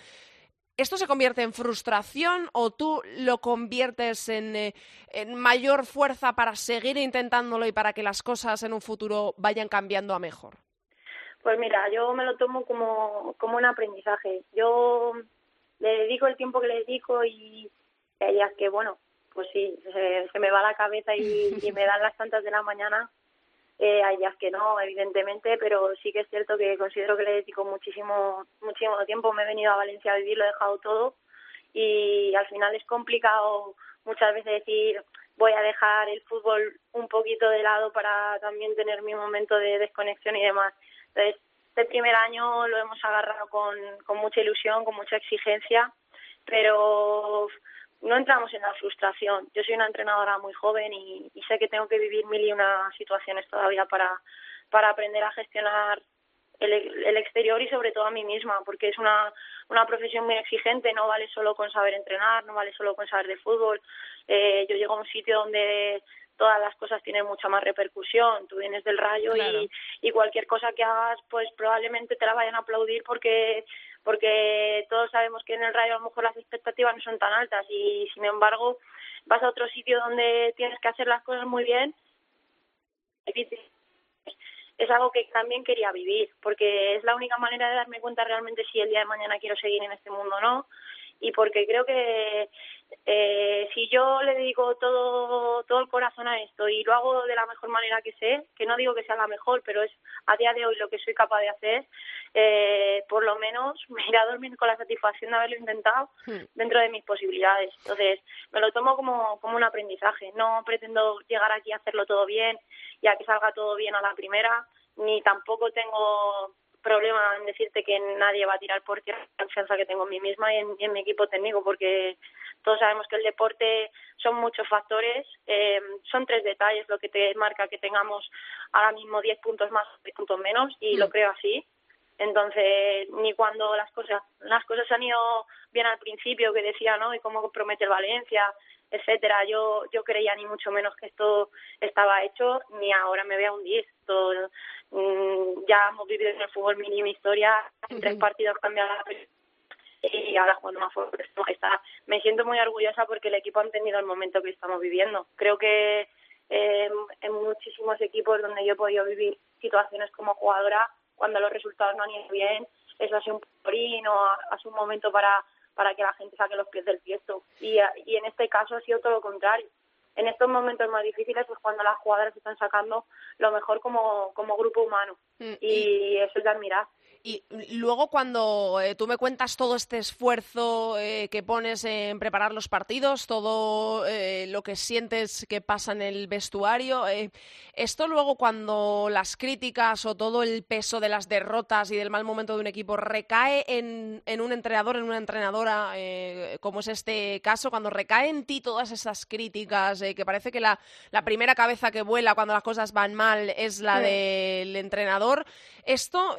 ¿Esto se convierte en frustración o tú lo conviertes eh, en, mayor fuerza para seguir intentándolo y para que las cosas en un futuro vayan cambiando a mejor? Pues mira, yo me lo tomo como, como un aprendizaje. Yo le dedico el tiempo que le dedico y hay que, bueno, pues sí, se, me va la cabeza y me dan las tantas de la mañana eh, hay días que no, evidentemente, pero sí que es cierto que considero que le dedico muchísimo, muchísimo tiempo. Me he venido a Valencia a vivir, lo he dejado todo y al final es complicado muchas veces decir voy a dejar el fútbol un poquito de lado para también tener mi momento de desconexión y demás. Entonces, este primer año lo hemos agarrado con, con mucha ilusión, con mucha exigencia, pero no entramos en la frustración. Yo soy una entrenadora muy joven y, sé que tengo que vivir mil y una situaciones todavía para, para aprender a gestionar el, el, exterior y sobre todo a mí misma, porque es una, una profesión muy exigente, no vale solo con saber entrenar, no vale solo con saber de fútbol. Eh, yo llego a un sitio donde todas las cosas tienen mucha más repercusión. Tú vienes del rayo y, y cualquier cosa que hagas, pues probablemente te la vayan a aplaudir porque porque todos sabemos que en el Rayo a lo mejor las expectativas no son tan altas y sin embargo vas a otro sitio donde tienes que hacer las cosas muy bien es algo que también quería vivir porque es la única manera de darme cuenta realmente si el día de mañana quiero seguir en este mundo o no y porque creo que eh, si yo le dedico todo todo el corazón a esto y lo hago de la mejor manera que sé, que no digo que sea la mejor, pero es a día de hoy lo que soy capaz de hacer, eh, por lo menos me iré a dormir con la satisfacción de haberlo intentado hmm. dentro de mis posibilidades. Entonces, me lo tomo como, como un aprendizaje. No pretendo llegar aquí a hacerlo todo bien y a que salga todo bien a la primera, ni tampoco tengo problema en decirte que nadie va a tirar por tierra la confianza que tengo en mí misma y en, mi equipo técnico, porque todos sabemos que el deporte son muchos factores, eh, son tres detalles lo que te marca que tengamos ahora mismo 10 puntos más, 10 puntos menos, y lo mm. creo así. Entonces, ni cuando las cosas las cosas han ido bien al principio, que decía, ¿no? Y cómo promete el Valencia, etcétera, yo yo creía ni mucho menos que esto estaba hecho, ni ahora me voy a hundir. Esto, Mm, ya hemos vivido en el fútbol mínima historia, en tres partidos cambiado la y ahora jugando más fuerte está. Me siento muy orgullosa porque el equipo ha entendido el momento que estamos viviendo. Creo que eh, en muchísimos equipos donde yo he podido vivir situaciones como jugadora, cuando los resultados no han ido bien, eso ha sido un porín o ha sido un momento para para que la gente saque los pies del tiesto. Y, y en este caso ha sido todo lo contrario en estos momentos más difíciles es cuando las jugadoras están sacando lo mejor como, como grupo humano. Mm, y, eso es de admirar. Y luego cuando eh, tú me cuentas todo este esfuerzo eh, que pones en preparar los partidos, todo eh, lo que sientes que pasa en el vestuario, esto luego cuando las críticas o todo el peso de las derrotas y del mal momento de un equipo recae en, en un entrenador, en una entrenadora, como es este caso, cuando recae en ti todas esas críticas, que parece que la, la, primera cabeza que vuela cuando las cosas van mal es la del entrenador, esto,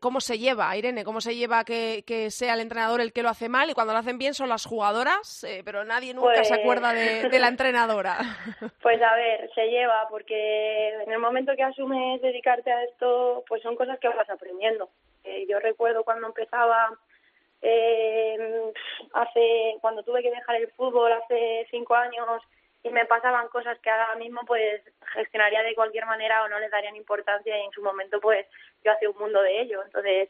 ¿cómo se lleva, Irene? ¿Cómo se lleva que, sea el entrenador el que lo hace mal y cuando lo hacen bien son las jugadoras, eh, pero nadie nunca se acuerda de, la entrenadora? Pues a ver, se lleva porque en el momento que asumes dedicarte a esto, pues son cosas que vas aprendiendo. Eh, yo recuerdo cuando empezaba eh, hace cuando tuve que dejar el fútbol hace cinco años y me pasaban cosas que ahora mismo pues gestionaría de cualquier manera o no les darían importancia y en su momento pues yo hacía un mundo de ello. Entonces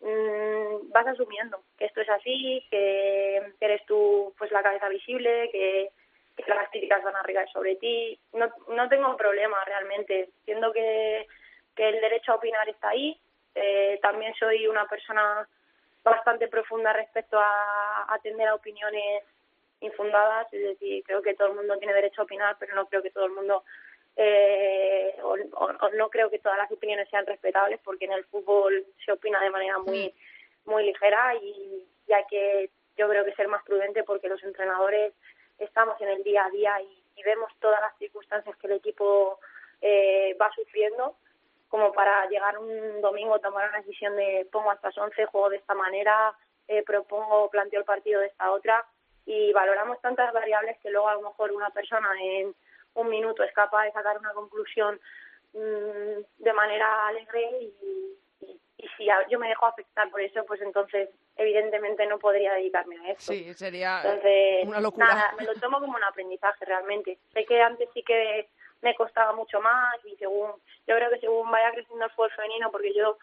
mmm, vas asumiendo que esto es así, que eres tú pues la cabeza visible, que, las críticas van a recaer sobre ti. No, no tengo problema realmente, siendo que, que el derecho a opinar está ahí. Eh, también soy una persona bastante profunda respecto a atender a opiniones infundadas, es decir, creo que todo el mundo tiene derecho a opinar, pero no creo que todo el mundo eh, o, no creo que todas las opiniones sean respetables porque en el fútbol se opina de manera muy muy ligera y, ya que yo creo que ser más prudente porque los entrenadores estamos en el día a día y, vemos todas las circunstancias que el equipo eh, va sufriendo como para llegar un domingo tomar una decisión de pongo hasta las 11, juego de esta manera, eh, propongo, planteo el partido de esta otra y valoramos tantas variables que luego a lo mejor una persona en un minuto es capaz de sacar una conclusión mmm, de manera alegre y, y, si yo me dejo afectar por eso, pues entonces evidentemente no podría dedicarme a eso. Sí, sería una locura. Nada, me lo tomo como un aprendizaje realmente. Sé que antes sí que me costaba mucho más y según yo creo que según vaya creciendo el fútbol femenino, porque yo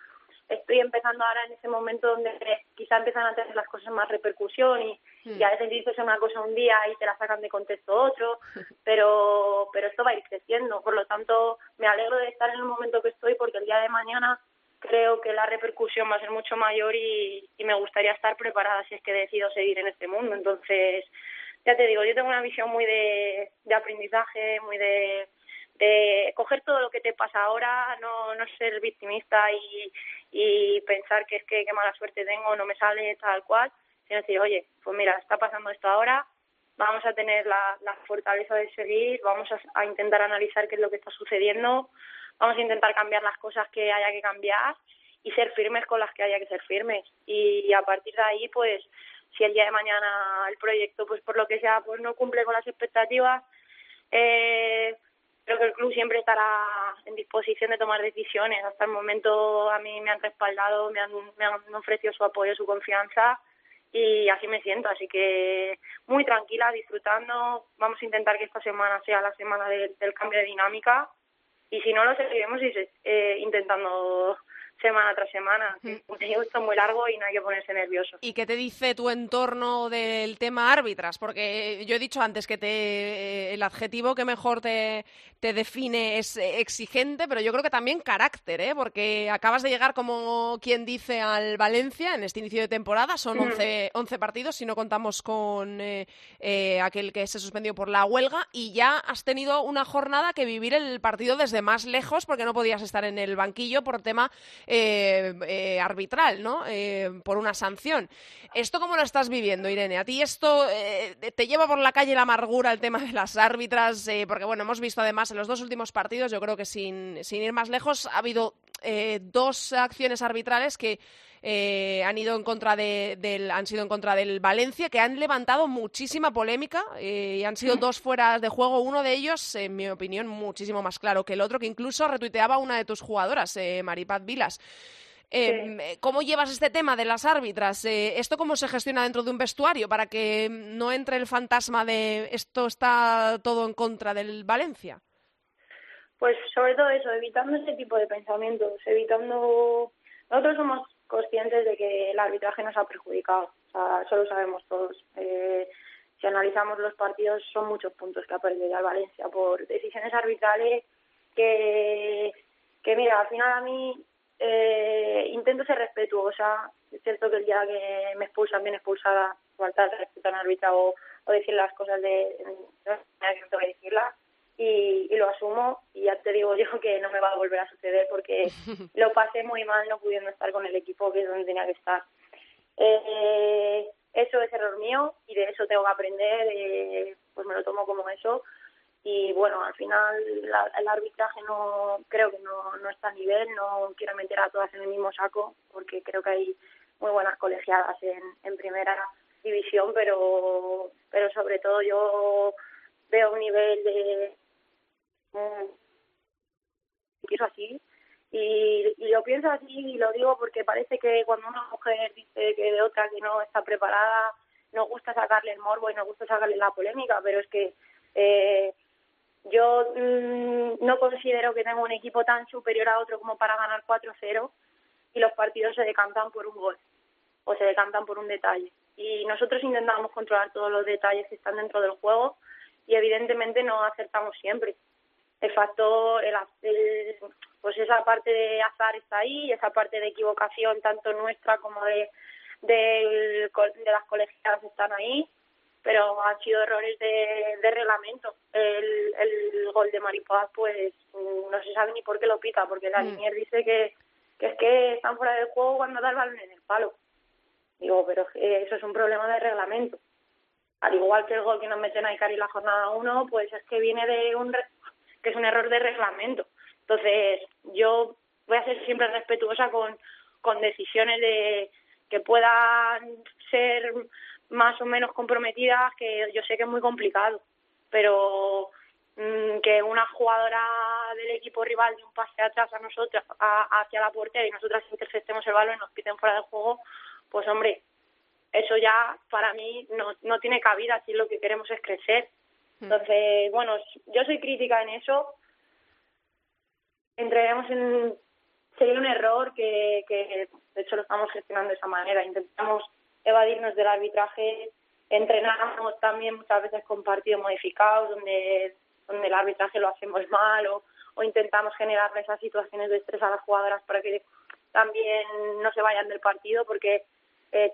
estoy empezando ahora en ese momento donde quizá empiezan a tener las cosas más repercusión y, y a veces dices una cosa un día y te la sacan de contexto otro, pero, pero esto va a ir creciendo. Por lo tanto, me alegro de estar en el momento que estoy porque el día de mañana creo que la repercusión va a ser mucho mayor y, y me gustaría estar preparada si es que decido seguir en este mundo. Entonces, ya te digo, yo tengo una visión muy de, de aprendizaje, muy de de coger todo lo que te pasa ahora, no, no ser victimista y, y pensar que es que qué mala suerte tengo, no me sale tal cual, sino decir, oye, pues mira, está pasando esto ahora, vamos a tener la, la fortaleza de seguir, vamos a, a intentar analizar qué es lo que está sucediendo, vamos a intentar cambiar las cosas que haya que cambiar y ser firmes con las que haya que ser firmes. Y, a partir de ahí, pues, si el día de mañana el proyecto, pues por lo que sea, pues no cumple con las expectativas, eh, creo que el club siempre estará en disposición de tomar decisiones. Hasta el momento a mí me han respaldado, me han, me han ofrecido su apoyo, su confianza y así me siento. Así que muy tranquila, disfrutando. Vamos a intentar que esta semana sea la semana del cambio de dinámica y si no lo seguiremos eh, intentando semana tras semana. Un esto muy largo y no hay que ponerse nervioso. ¿Y qué te dice tu entorno del tema árbitras? Porque yo he dicho antes que te, eh, el adjetivo que mejor te, te define es exigente, pero yo creo que también carácter, ¿eh? porque acabas de llegar, como quien dice, al Valencia en este inicio de temporada. Son 11, 11 partidos, si no contamos con eh, eh, aquel que se suspendió por la huelga, y ya has tenido una jornada que vivir el partido desde más lejos porque no podías estar en el banquillo por tema eh, eh, arbitral, ¿no? Eh, por una sanción. ¿Esto cómo lo estás viviendo, Irene? ¿A ti esto te lleva por la calle la amargura el tema de las árbitras? porque, bueno, hemos visto además en los dos últimos partidos, yo creo que sin, sin ir más lejos, ha habido dos acciones arbitrales que eh, han ido en contra de, del, han sido en contra del Valencia, que han levantado muchísima polémica eh, y han sido dos fueras de juego. Uno de ellos, en mi opinión, muchísimo más claro que el otro, que incluso retuiteaba una de tus jugadoras, eh, Maripaz Vilas. Em, ¿Cómo llevas este tema de las árbitras? ¿Esto cómo se gestiona dentro de un vestuario para que no entre el fantasma de esto está todo en contra del Valencia? Pues sobre todo eso, evitando ese tipo de pensamientos, evitando... Nosotros somos conscientes de que el arbitraje nos ha perjudicado. O sea, eso lo sabemos todos. Eh, si analizamos los partidos, son muchos puntos que ha perdido el Valencia por decisiones arbitrales que, que mira, al final a mí eh, intento ser respetuosa. Es cierto que el día que me expulsan, bien expulsada, falta de respeto al árbitro o, decir las cosas de, de, tengo que decirlas y, y, lo asumo y ya te digo yo que no me va a volver a suceder porque lo pasé muy mal no pudiendo estar con el equipo que es donde tenía que estar. Eh, eso es error mío y de eso tengo que aprender, eh, pues me lo tomo como eso y bueno, al final el arbitraje no creo que no, no está a nivel, no quiero meter a todas en el mismo saco porque creo que hay muy buenas colegiadas en, en primera división, pero pero sobre todo yo veo un nivel de quiero así y, y, lo pienso así y lo digo porque parece que cuando una mujer dice que de otra que no está preparada nos gusta sacarle el morbo y nos gusta sacarle la polémica pero es que Eh, yo mm, no considero que tenga un equipo tan superior a otro como para ganar 4-0 y los partidos se decantan por un gol o se decantan por un detalle. Y nosotros intentamos controlar todos los detalles que están dentro del juego y evidentemente no acertamos siempre. El factor, el, pues esa parte de azar está ahí, esa parte de equivocación tanto nuestra como de, de, de las colegiadas están ahí pero han sido errores de, de reglamento. El, el gol de Maripaz, pues no se sabe ni por qué lo pica, porque la mm. dice que, que es que están fuera del juego cuando da el balón en el palo. Digo, pero eso es un problema de reglamento. Al igual que el gol que nos meten a Icari en la jornada 1, pues es que viene de un que es un error de reglamento. Entonces, yo voy a ser siempre respetuosa con, con decisiones de que puedan ser más o menos comprometidas, que yo sé que es muy complicado, pero mm, que una jugadora del equipo rival de un pase atrás a nosotras, hacia la portería y nosotras interceptemos el balón y nos piten fuera del juego, pues hombre, eso ya para mí no, no tiene cabida si lo que queremos es crecer. Mm. Entonces, bueno, yo soy crítica en eso. Entraremos en. Sería un error que, que, de hecho, lo estamos gestionando de esa manera. Intentamos evadirnos del arbitraje. Entrenamos también muchas veces con partidos modificados donde, donde el arbitraje lo hacemos mal o, o intentamos generar esas situaciones de estrés a las jugadoras para que también no se vayan del partido porque eh,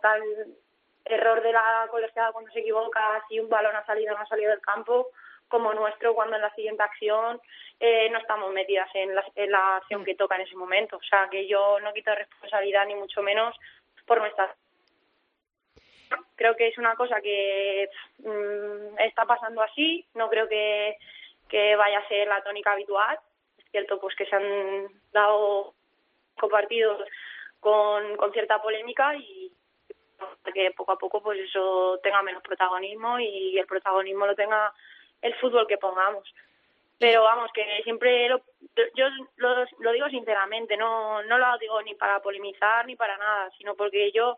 error de la colegiada cuando se equivoca si un balón ha salido o no ha salido del campo como nuestro cuando en la siguiente acción eh, no estamos metidas en la, en la acción que toca en ese momento. O sea, que yo no quito responsabilidad ni mucho menos por nuestra Creo que es una cosa que mm, está pasando así, no creo que, que vaya a ser la tónica habitual. Es cierto pues que se han dado compartidos con, con cierta polémica y que poco a poco pues eso tenga menos protagonismo y el protagonismo lo tenga el fútbol que pongamos pero vamos que siempre lo, yo lo, lo digo sinceramente no no lo digo ni para polemizar ni para nada sino porque yo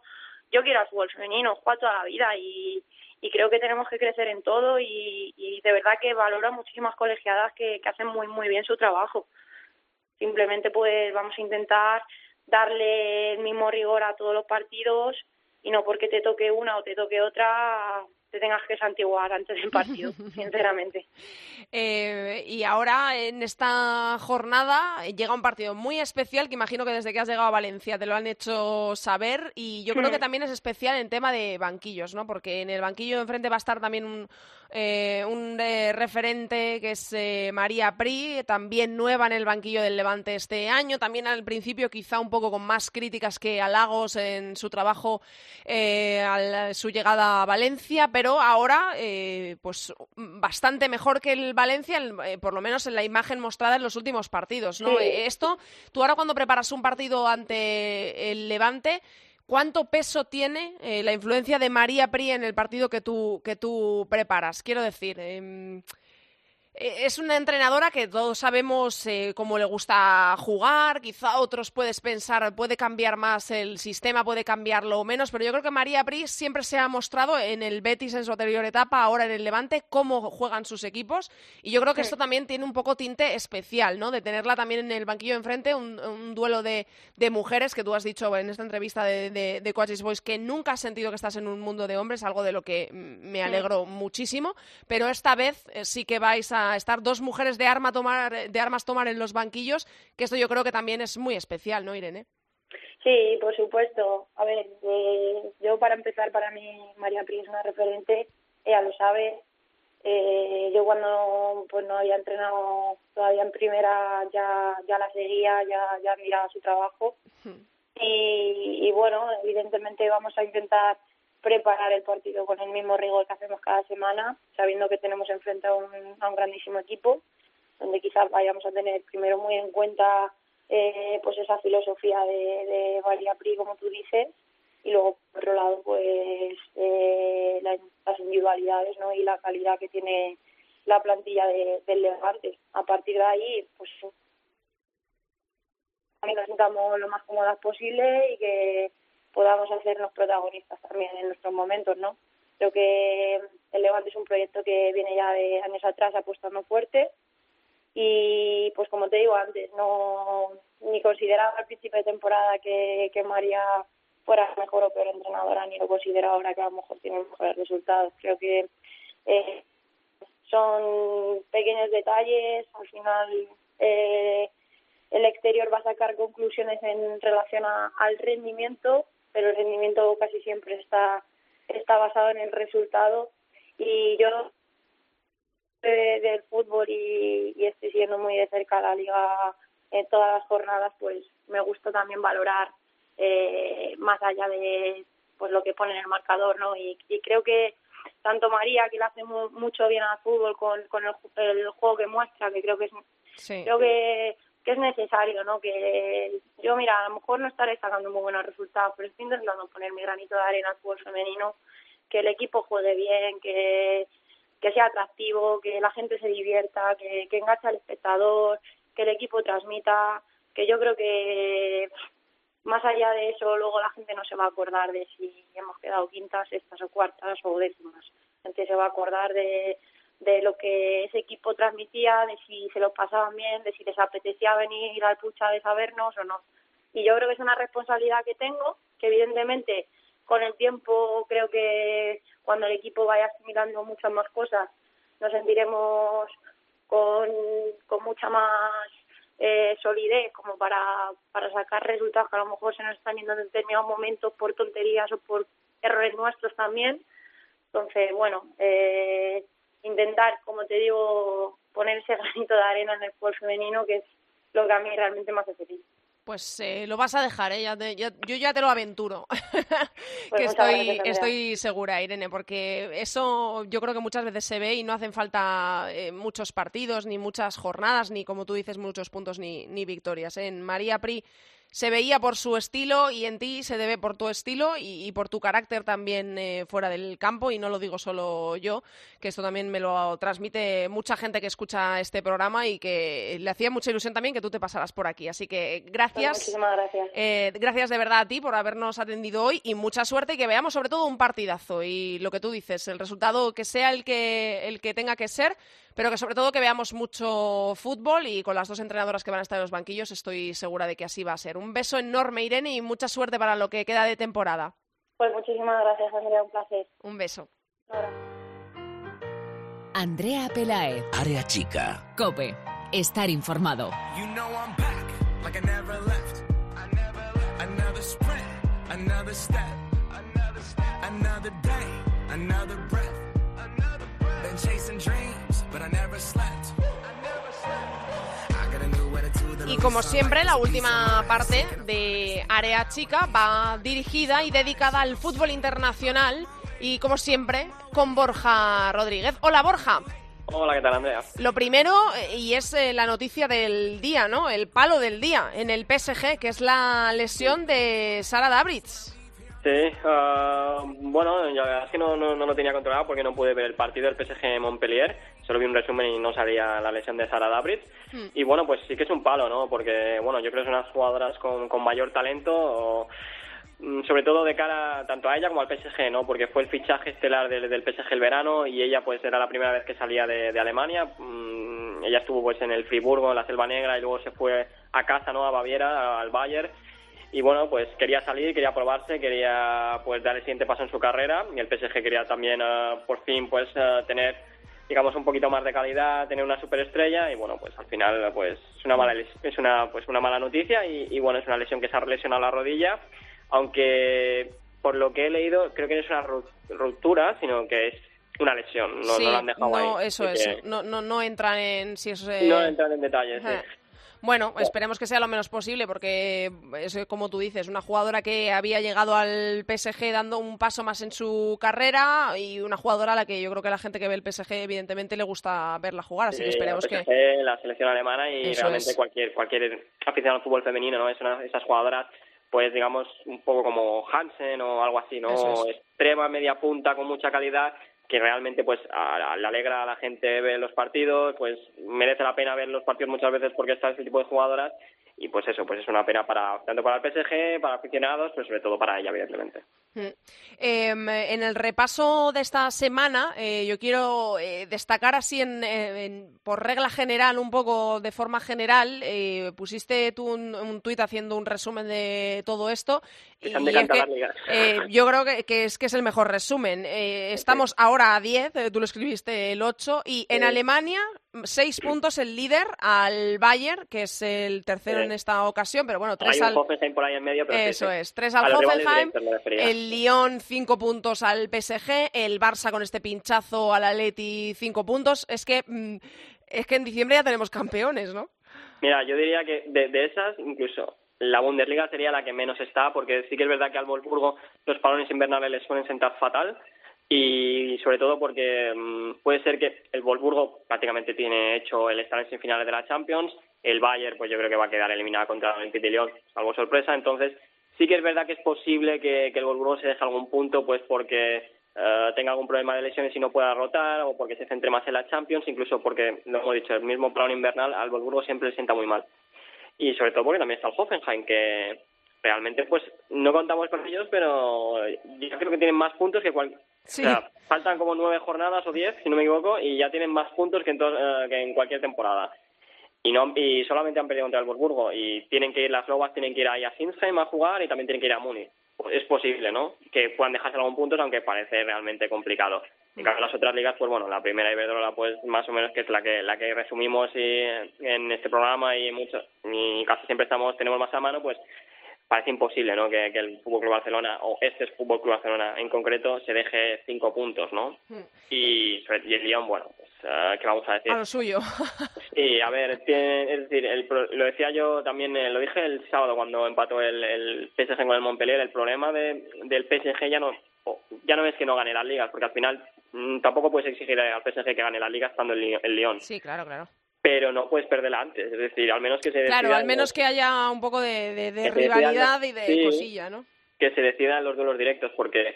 yo quiero al fútbol femenino, juego toda la vida y, y creo que tenemos que crecer en todo y, y de verdad que valoro a muchísimas colegiadas que, que hacen muy muy bien su trabajo. Simplemente pues vamos a intentar darle el mismo rigor a todos los partidos y no porque te toque una o te toque otra te tengas que santiguar antes del partido, sinceramente. Eh, y ahora, en esta jornada, llega un partido muy especial que imagino que desde que has llegado a Valencia te lo han hecho saber y yo creo que mm. también es especial en tema de banquillos, ¿no? Porque en el banquillo de enfrente va a estar también un, eh, un eh, referente que es María Pri, también nueva en el banquillo del Levante este año, también al principio quizá un poco con más críticas que halagos en su trabajo a su llegada a Valencia, pero ahora eh, pues bastante mejor que el Valencia, eh, por lo menos en la imagen mostrada en los últimos partidos, ¿no? Eh, esto, tú ahora cuando preparas un partido ante el Levante, ¿Cuánto peso tiene la influencia de María Pri en el partido que tú, que tú preparas? Quiero decir, em, es una entrenadora que todos sabemos eh, cómo le gusta jugar, quizá otros puedes pensar, puede cambiar más el sistema, puede cambiarlo menos, pero yo creo que María Pris siempre se ha mostrado en el Betis en su anterior etapa, ahora en el Levante, cómo juegan sus equipos, y yo creo que esto también tiene un poco tinte especial, ¿no? De tenerla también en el banquillo enfrente, un, un duelo de, de, mujeres, que tú has dicho en esta entrevista de, de, de Coaches Boys, que nunca has sentido que estás en un mundo de hombres, algo de lo que me alegro muchísimo, pero esta vez eh, sí que vais a estar dos mujeres de, arma tomar, de armas tomar en los banquillos, que esto yo creo que también es muy especial, ¿no, Irene? Sí, por supuesto. A ver, eh, yo para empezar, para mí María Pri es una referente, ella lo sabe. Eh, yo cuando pues no había entrenado todavía en primera ya ya la seguía, ya ya miraba su trabajo. Y, y bueno, evidentemente vamos a intentar preparar el partido con el mismo rigor que hacemos cada semana, sabiendo que tenemos enfrente a un, a un grandísimo equipo, donde quizás vayamos a tener primero muy en cuenta eh, pues esa filosofía de, de Pri, como tú dices, y luego por otro lado pues eh, las individualidades ¿no? y la calidad que tiene la plantilla de, del Levante. A partir de ahí, pues nos sintamos lo más cómodas posible y que podamos hacernos protagonistas también en nuestros momentos, ¿no? Creo que el Levante es un, proyecto que viene ya de años atrás apostando fuerte y pues como te digo antes, no ni consideraba al principio de temporada que, que María fuera mejor o peor entrenadora, ni lo considero ahora que a lo mejor tiene mejores resultados. Creo que eh, son pequeños detalles, al final eh, el exterior va a sacar conclusiones en relación al rendimiento, pero el rendimiento casi siempre está, está basado en el resultado y yo del fútbol y, y estoy siguiendo muy de cerca la liga en todas las jornadas, pues me gusta también valorar eh, más allá de pues lo que pone en el marcador, ¿no? Y, creo que tanto María, que le hace mucho bien al fútbol con, con el, juego que muestra, que creo que es creo que, que es necesario, ¿no? Que yo, mira, a lo mejor no estaré sacando muy buenos resultados, pero estoy intentando poner mi granito de arena al fútbol femenino, que el equipo juegue bien, que que sea atractivo, que la gente se divierta, que, que enganche al espectador, que el equipo transmita, que yo creo que más allá de eso luego la gente no se va a acordar de si hemos quedado quintas, sextas o cuartas o décimas. La gente se va a acordar de, de lo que ese equipo transmitía, de si se lo pasaban bien, de si les apetecía venir al pucha de sabernos o no. Y yo creo que es una responsabilidad que tengo, que evidentemente con el tiempo creo que cuando el equipo vaya asimilando muchas más cosas nos sentiremos con, con mucha más eh, solidez como para, para sacar resultados que a lo mejor se nos están yendo en determinados momentos por tonterías o por errores nuestros también. Entonces, bueno, eh, intentar, como te digo, poner ese granito de arena en el fútbol femenino, que es lo que a mí realmente me hace feliz. Pues eh, lo vas a dejar, ¿eh? yo ya te lo aventuro. que pues estoy, estoy segura, Irene, porque eso yo creo que muchas veces se ve y no hacen falta eh, muchos partidos, ni muchas jornadas, ni como tú dices, muchos puntos ni, ni victorias. En María Pri se veía por su estilo y en ti se debe por tu estilo y, por tu carácter también eh, fuera del campo y no lo digo solo yo, que esto también me lo transmite mucha gente que escucha este programa y que le hacía mucha ilusión también que tú te pasaras por aquí. Así que gracias. muchísimas gracias. Eh, gracias de verdad a ti por habernos atendido hoy y mucha suerte y que veamos sobre todo un partidazo y lo que tú dices, el resultado que sea el que, el que tenga que ser pero que sobre todo que veamos mucho fútbol y con las dos entrenadoras que van a estar en los banquillos estoy segura de que así va a ser. Un beso enorme, Irene, y mucha suerte para lo que queda de temporada. Pues muchísimas gracias, Andrea, un placer. Un beso. Andrea Pelaez. Área chica. Cope. Estar informado. Y como siempre, la última parte de Área Chica va dirigida y dedicada al fútbol internacional y como siempre con Borja Rodríguez. Hola Borja. Hola, ¿qué tal Andrea? Lo primero, eh, y es eh, la noticia del día, ¿no? El palo del día en el PSG, que es la lesión de Sara Dabritz. Sí, uh, bueno, ya es que no, no, no, lo tenía controlado porque no pude ver el partido del PSG Montpellier, solo vi un resumen y no sabía la lesión de Sara Dabrit. Hmm. Y bueno, pues sí que es un palo, ¿no? Porque, bueno, yo creo que son unas jugadoras con, con mayor talento, mm, sobre todo de cara tanto a ella como al PSG, ¿no? Porque fue el fichaje estelar del, del PSG el verano y ella pues era la primera vez que salía de, de Alemania. Mm, ella estuvo pues en el Friburgo, en la Selva Negra y luego se fue a casa, ¿no? A Baviera, al Bayern y bueno, pues quería salir, quería probarse, quería pues dar el siguiente paso en su carrera y el PSG quería también eh, por fin pues eh, tener digamos un poquito más de calidad, tener una superestrella y bueno, pues al final pues es una mala es una pues una mala noticia y, bueno, es una lesión que se ha lesionado la rodilla, aunque por lo que he leído creo que no es una ruptura, sino que es una lesión, no, no la han dejado no, Eso es, no, no, no entran en si eso No entran en detalles, bueno, esperemos que sea lo menos posible porque es como tú dices, una jugadora que había llegado al PSG dando un paso más en su carrera y una jugadora a la que yo creo que la gente que ve el PSG evidentemente le gusta verla jugar, así que esperemos que la selección alemana y realmente cualquier cualquier aficionado al fútbol femenino, ¿no? Es una, esas jugadoras pues digamos un poco como Hansen o algo así, ¿no? Extrema media punta con mucha calidad que realmente pues le alegra a la gente ver los partidos, pues merece la pena ver los partidos muchas veces porque está ese tipo de jugadoras y pues eso, pues es una pena para tanto para el PSG, para aficionados, pero sobre todo para ella, evidentemente. Em, en el repaso de esta semana, eh, yo quiero eh, destacar así, en, por regla general, un poco de forma general, eh, pusiste tú un, tuit haciendo un resumen de todo esto. Y yo creo que, es que es el mejor resumen. estamos ahora a 10, tú lo escribiste el 8, y en Alemania seis puntos el líder al Bayern, que es el tercero en esta ocasión, pero bueno, tres al... por ahí en medio, Eso es, tres al Hoffenheim, el Lyon cinco puntos al PSG, el Barça con este pinchazo al Atleti cinco puntos. Es que, mm, es que en diciembre ya tenemos campeones, ¿no? Mira, yo diría que de, de esas, incluso la Bundesliga sería la que menos está, porque sí que es verdad que al Wolfsburgo los palones invernales les suelen sentar fatal, y sobre todo porque mm, puede ser que el Wolfsburgo prácticamente tiene hecho el estar en semifinales de la Champions, el Bayern pues yo creo que va a quedar eliminado contra el Olympique de Lyon, algo sorpresa, entonces sí que es verdad que es posible que, el Wolfsburgo se deje algún punto pues porque eh, tenga algún problema de lesiones y no pueda rotar o porque se centre más en la Champions, incluso porque, lo hemos dicho, el mismo plan invernal al Wolfsburgo siempre le sienta muy mal. Y sobre todo porque también está el Hoffenheim, que realmente pues no contamos con ellos, pero yo creo que tienen más puntos que cual, faltan como nueve jornadas o diez, si no me equivoco, y ya tienen más puntos que en, eh, que en cualquier temporada. Y, no, y solamente han perdido contra el Wolfsburgo. Y tienen que ir, las Lobas tienen que ir ahí a Sinsheim a jugar y también tienen que ir a Múnich. Pues es posible, ¿no? Que puedan dejarse algún puntos, aunque parece realmente complicado. En cambio, las otras ligas, pues bueno, la primera Iberdrola, pues más o menos que es la que la que resumimos y, en este programa y, mucho, y casi siempre estamos tenemos más a mano, pues parece imposible ¿no? que, el Fútbol Club Barcelona o este Fútbol Club Barcelona en concreto se deje cinco puntos, ¿no? Hmm. Y, y el Lyon, bueno, pues, uh, ¿qué vamos a decir? A lo suyo. sí, a ver, es decir, lo decía yo también, eh, lo dije el sábado cuando empató el, el PSG con el Montpellier, el problema de, del PSG ya no ya no es que no gane las ligas, porque al final mm, tampoco puedes exigir al PSG que gane las ligas estando el, el Lyon. Sí, claro, claro pero no puedes perderla antes. Es decir, al menos que se Claro, al menos que haya un poco de, rivalidad y de cosilla, ¿no? Que se decidan los duelos directos, porque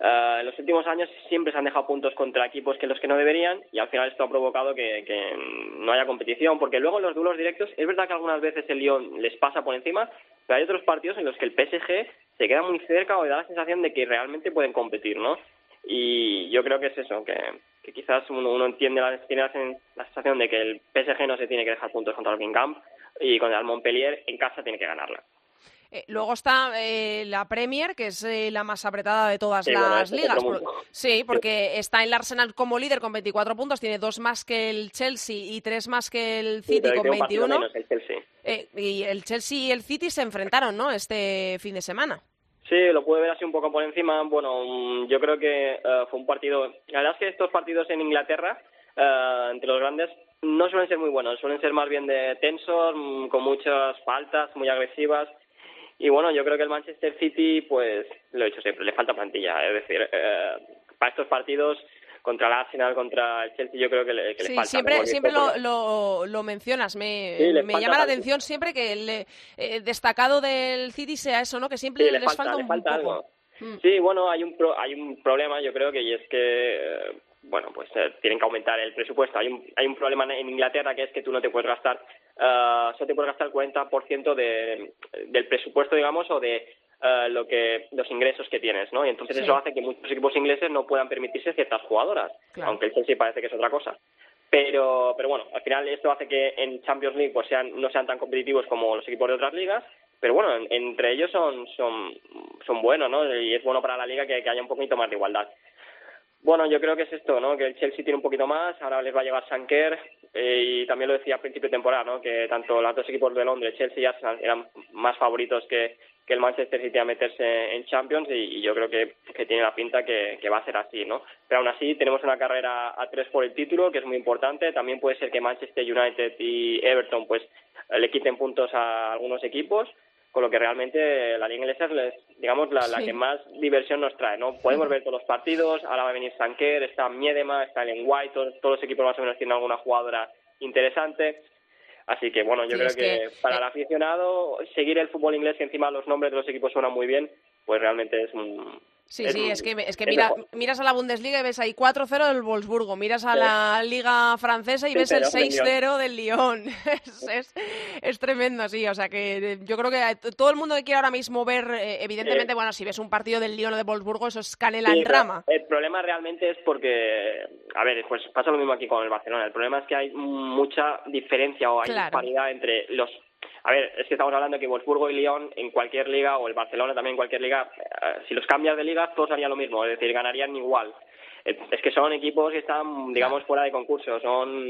uh, en los últimos años siempre se han dejado puntos contra equipos que los que no deberían y al final esto ha provocado que, que no haya competición, porque luego en los duelos directos es verdad que algunas veces el Lyon les pasa por encima, pero hay otros partidos en los que el PSG se queda muy cerca o da la sensación de que realmente pueden competir, ¿no? Y yo creo que es eso, que, que quizás uno, uno entiende la, tiene la, sensación de que el PSG no se tiene que dejar puntos contra el Guingamp y con el Montpellier en casa tiene que ganarla. Eh, luego está eh, la Premier, que es eh, la más apretada de todas las ligas. sí, porque está el Arsenal como líder con 24 puntos, tiene dos más que el Chelsea y tres más que el City con 21. y el Chelsea y el City se enfrentaron, ¿no? Este fin de semana. Sí, lo pude ver así un poco por encima. Bueno, mm, yo creo que eh, fue un partido. La verdad es que estos partidos en Inglaterra, eh, entre los grandes, no suelen ser muy buenos. Suelen ser más bien de tensos, mm, con muchas faltas, muy agresivas. Y bueno, yo creo que el Manchester City, pues, lo he dicho siempre, le falta plantilla. Es decir, eh, para estos partidos contra el Arsenal, contra el Chelsea, yo creo que le, que sí, falta. Siempre, siempre lo, lo, mencionas. Me, me llama la atención siempre que el eh, destacado del City sea eso, ¿no? Que siempre les falta, un poco. Algo. Mm. Sí, bueno, hay un, hay un problema, yo creo que, y es que. Eh, bueno, pues eh, tienen que aumentar el presupuesto. Hay un, hay un problema en Inglaterra que es que tú no te puedes gastar, uh, solo te puedes gastar el 40% de, del presupuesto, digamos, o de eh, lo que los ingresos que tienes, ¿no? Y entonces eso hace que muchos equipos ingleses no puedan permitirse ciertas jugadoras, aunque el Chelsea parece que es otra cosa. Pero, pero bueno, al final esto hace que en Champions League pues sean, no sean tan competitivos como los equipos de otras ligas, pero bueno, entre ellos son, son, son buenos, ¿no? Y es bueno para la liga que, haya un poquito más de igualdad. Bueno, yo creo que es esto, ¿no? Que el Chelsea tiene un poquito más, ahora les va a llegar Sanker eh, y también lo decía a principio de temporada, ¿no? Que tanto los dos equipos de Londres, Chelsea y Arsenal, eran más favoritos que, que el Manchester City a meterse en Champions y, yo creo que, tiene la pinta que, va a ser así, ¿no? Pero aún así tenemos una carrera a tres por el título que es muy importante. También puede ser que Manchester United y Everton pues le quiten puntos a algunos equipos, con lo que realmente la liga inglesa es, digamos, la, que más diversión nos trae, ¿no? Podemos ver todos los partidos, ahora va a venir Sanker, está Miedema, está Ellen White, todos, todos los equipos más o menos tienen alguna jugadora interesante. Así que bueno, yo creo que, para el eh, aficionado seguir el fútbol inglés, que encima los nombres de los equipos suenan muy bien, pues realmente es un, Sí, sí, es que, es que mira, miras a la Bundesliga y ves ahí 4-0 del Wolfsburgo, miras a la Liga Francesa y ves el 6-0 del Lyon. es, es, tremendo, sí, o sea que yo creo que todo el mundo que quiere ahora mismo ver, eh, evidentemente, bueno, si ves un partido del Lyon o de Wolfsburgo, eso es canela en rama. El problema realmente es porque, a ver, pues pasa lo mismo aquí con el Barcelona, el problema es que hay mucha diferencia o hay disparidad entre los a ver, es que estamos hablando que Wolfsburgo y Lyon en cualquier liga, o el Barcelona también en cualquier liga, eh, si los cambias de liga, todos harían lo mismo, es decir, ganarían igual. Es que son equipos que están, digamos, fuera de concurso, son...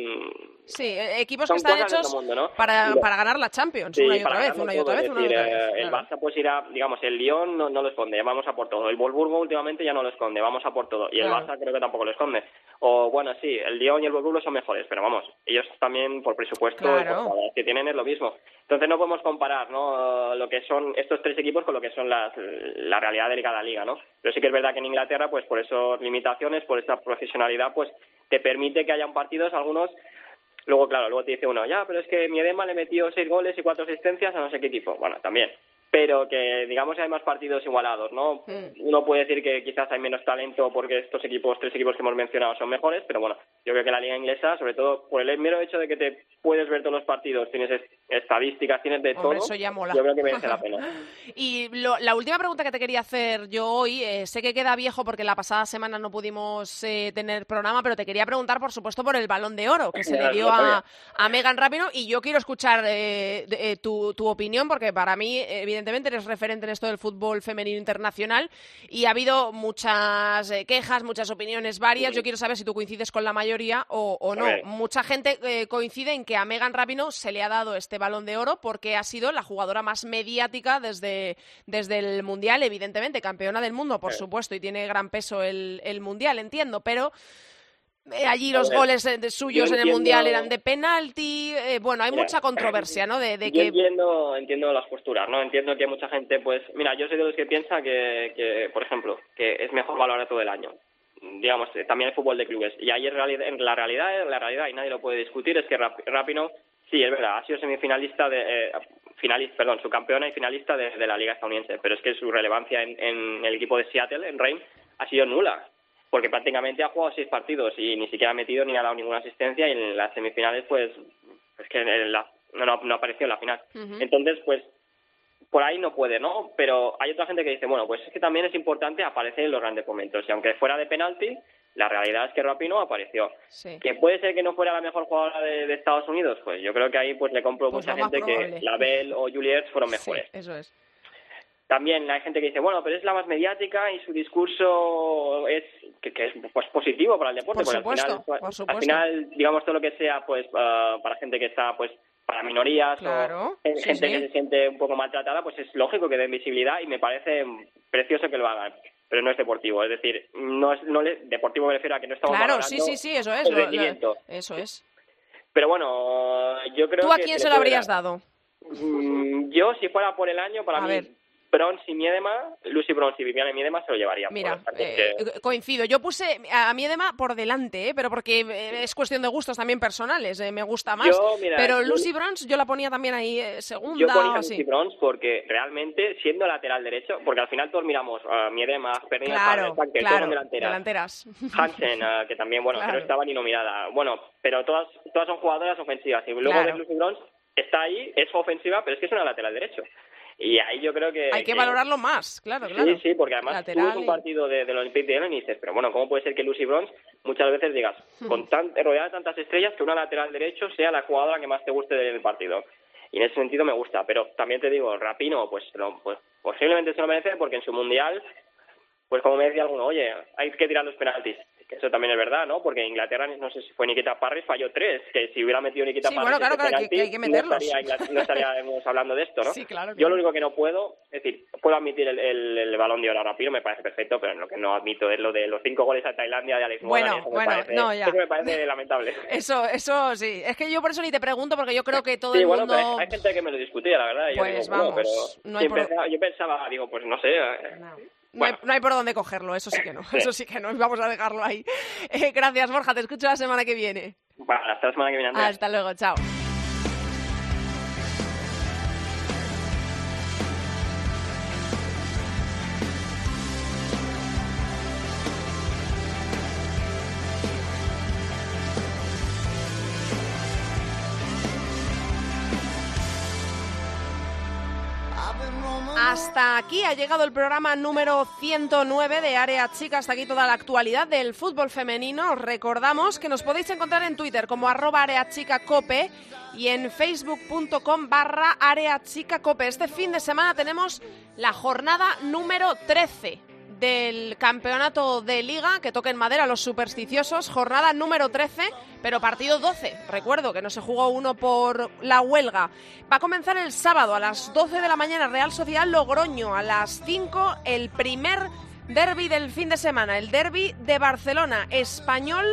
Sí, e-, equipos que están hechos para, para ganar la Champions, una y otra vez, una y otra vez, El Barça pues irá, digamos, el Lyon no, no lo esconde, vamos a por todo. El Wolfsburgo últimamente ya no lo esconde, vamos a por todo. Y el Barça creo que tampoco lo esconde. O bueno, sí, el Lyon y el Wolfsburgo son mejores, pero vamos, ellos también por presupuesto que tienen es lo mismo. Entonces no podemos comparar ¿no? lo que son estos tres equipos con lo que son las, la realidad de cada liga, ¿no? Pero sí que es verdad que en Inglaterra, pues por esas limitaciones, por esta profesionalidad, pues te permite que hayan partidos, algunos Luego, claro, luego te dice uno, ya, pero es que mi Edema le metió seis goles y cuatro asistencias a no sé qué equipo. Bueno, también pero que digamos hay más partidos igualados, ¿no? Mm. Uno puede decir que quizás hay menos talento porque estos equipos, tres equipos que hemos mencionado son mejores, pero bueno, yo creo que la liga inglesa, sobre todo por el mero hecho de que te puedes ver todos los partidos, tienes estadísticas, tienes de todo, eso ya mola. yo creo que merece la pena. y la última pregunta que te quería hacer yo hoy, eh, sé que queda viejo porque la pasada semana no pudimos eh, tener programa, pero te quería preguntar, por supuesto, por el Balón de Oro que se le dio a, a Megan Rapino y yo quiero escuchar eh, tu, tu opinión porque para mí, evidentemente, eres referente en esto del fútbol femenino internacional y ha habido muchas eh, quejas, muchas opiniones varias. Yo quiero saber si tú coincides con la mayoría o, no. Mucha gente eh, coincide en que a Megan Rapinoe se le ha dado este balón de oro porque ha sido la jugadora más mediática desde, desde el Mundial, evidentemente, campeona del mundo, por supuesto, y tiene gran peso el, el Mundial, entiendo, pero eh, allí los goles de suyos en el mundial eran de penalti. Eh, bueno, hay mucha controversia, ¿no? De, que... entiendo, entiendo las posturas, ¿no? Entiendo que mucha gente, pues, mira, yo soy de los que piensa que, que por ejemplo, que es mejor valorar todo el año. Digamos, eh, también el fútbol de clubes. Y ahí en, realidad, en la realidad, la realidad, y nadie lo puede discutir, es que Rapino, sí, es verdad, ha sido semifinalista de, finalista, perdón, su campeona y finalista de, la Liga estadounidense, pero es que su relevancia en, en el equipo de Seattle, en Reim, ha sido nula porque prácticamente ha jugado seis partidos y ni siquiera ha metido ni ha dado ninguna asistencia y en las semifinales pues es que no, no, apareció en la final. Entonces pues por ahí no puede, ¿no? Pero hay otra gente que dice, bueno, pues es que también es importante aparecer en los grandes momentos y aunque fuera de penalti, la realidad es que Rapino apareció. Que puede ser que no fuera la mejor jugadora de, Estados Unidos, pues yo creo que ahí pues le compro pues mucha gente que la Bell o Juliet fueron mejores. eso es. También hay gente que dice, bueno, pero es la más mediática y su discurso es que, es pues positivo para el deporte, por supuesto, al, final, al final, digamos, todo lo que sea pues uh, para gente que está pues para minorías o gente que se siente un poco maltratada, pues es lógico que den visibilidad y me parece precioso que lo hagan pero no es deportivo. Es decir, no es no le, deportivo me refiero a que no estamos Claro, sí, sí, sí, eso es. eso es. Pero bueno, yo creo ¿Tú a quién se lo habrías dado? Mm, yo, si fuera por el año, para mí, Bronze y Miedema, Lucy Bronze y Viviane Miedema se lo llevarían. Mira, eh, coincido. Yo puse a Miedema por delante, ¿eh? pero porque eh, es cuestión de gustos también personales, me gusta más. pero Lucy Bronze yo la ponía también ahí segunda. Yo ponía Lucy Bronze porque realmente, siendo lateral derecho, porque al final todos miramos a Miedema, Pernilla, claro, que claro, son delanteras. delanteras. Hansen, que también, bueno, no estaba ni nominada. Bueno, pero todas, todas son jugadoras ofensivas. Y luego de Lucy Bronze está ahí, es ofensiva, pero es que es una lateral derecho. Y ahí yo creo que... Hay que, valorarlo más, claro, claro. Sí, sí, porque además tú ves un partido de, del Olympique de Lyon y dices, pero bueno, ¿cómo puede ser que Lucy Bronze muchas veces digas, con tan, rodeada de tantas estrellas, que una lateral derecho sea la jugadora que más te guste del partido? Y en ese sentido me gusta, pero también te digo, Rapino, pues, pues posiblemente se lo merece porque en su mundial, pues como me decía alguno, oye, hay que tirar los penaltis que eso también es verdad, ¿no? Porque Inglaterra, no sé si fue Nikita Parris, falló tres, que si hubiera metido Nikita sí, Parris bueno, claro, claro, que, hay que meterlos. No, estaríamos hablando de esto, ¿no? Sí, claro, Yo lo único que no puedo, es decir, puedo admitir el, el, balón de oro a Rapino, me parece perfecto, pero lo que no admito es lo de los cinco goles a Tailandia de Alex Bueno, eso bueno, me parece, no, ya. Eso me parece lamentable. Eso, eso sí. Es que yo por eso ni te pregunto, porque yo creo que todo el bueno, mundo... hay gente que me lo discutía, la verdad. Pues yo vamos, pero no hay yo pensaba, digo, pues no sé... Eh, no, hay, por dónde cogerlo, eso sí que no, eso sí que no, vamos a dejarlo ahí. Eh, gracias, Borja, te escucho la semana que viene. hasta la semana que viene, Andrea. Hasta luego, chao. Hasta aquí ha llegado el programa número 109 de Área Chica. Hasta aquí toda la actualidad del fútbol femenino. Os recordamos que nos podéis encontrar en Twitter como arroba Área Chica Cope y en facebook.com barra Área Chica Cope. Este fin de semana tenemos la jornada número 13 del campeonato de liga, que toquen madera los supersticiosos, jornada número 13, pero partido 12. Recuerdo que no se jugó uno por la huelga. Va a comenzar el sábado a las 12 de la mañana Real Sociedad Logroño, a las 5 el primer derby del fin de semana, el derby de Barcelona, español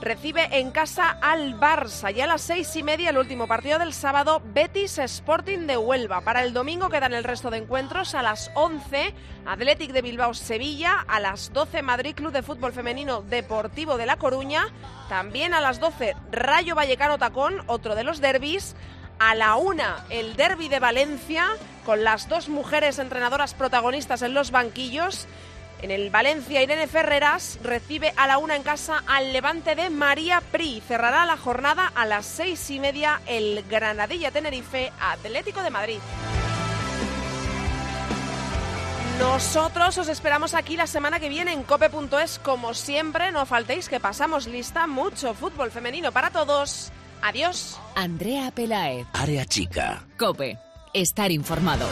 recibe en casa al Barça. Y a las seis y media, el último partido del sábado, Betis Sporting de Huelva. Para el domingo quedan el resto de encuentros. A las 11, Athletic de Bilbao Sevilla. A las 12, Madrid Club de Fútbol Femenino Deportivo de La Coruña. También a las 12, Rayo Vallecano Tacón, otro de los derbis. A la una, el derby de Valencia, con las dos mujeres entrenadoras protagonistas en los banquillos. En el Valencia, Irene Ferreras recibe a la una en casa al Levante de María Pri. Cerrará la jornada a las seis y media el Granadilla Tenerife Atlético de Madrid. Nosotros os esperamos aquí la semana que viene en cope.es. Como siempre, no faltéis que pasamos lista mucho fútbol femenino para todos. Adiós. Andrea Pelaez. Área chica. Cope. Estar informado.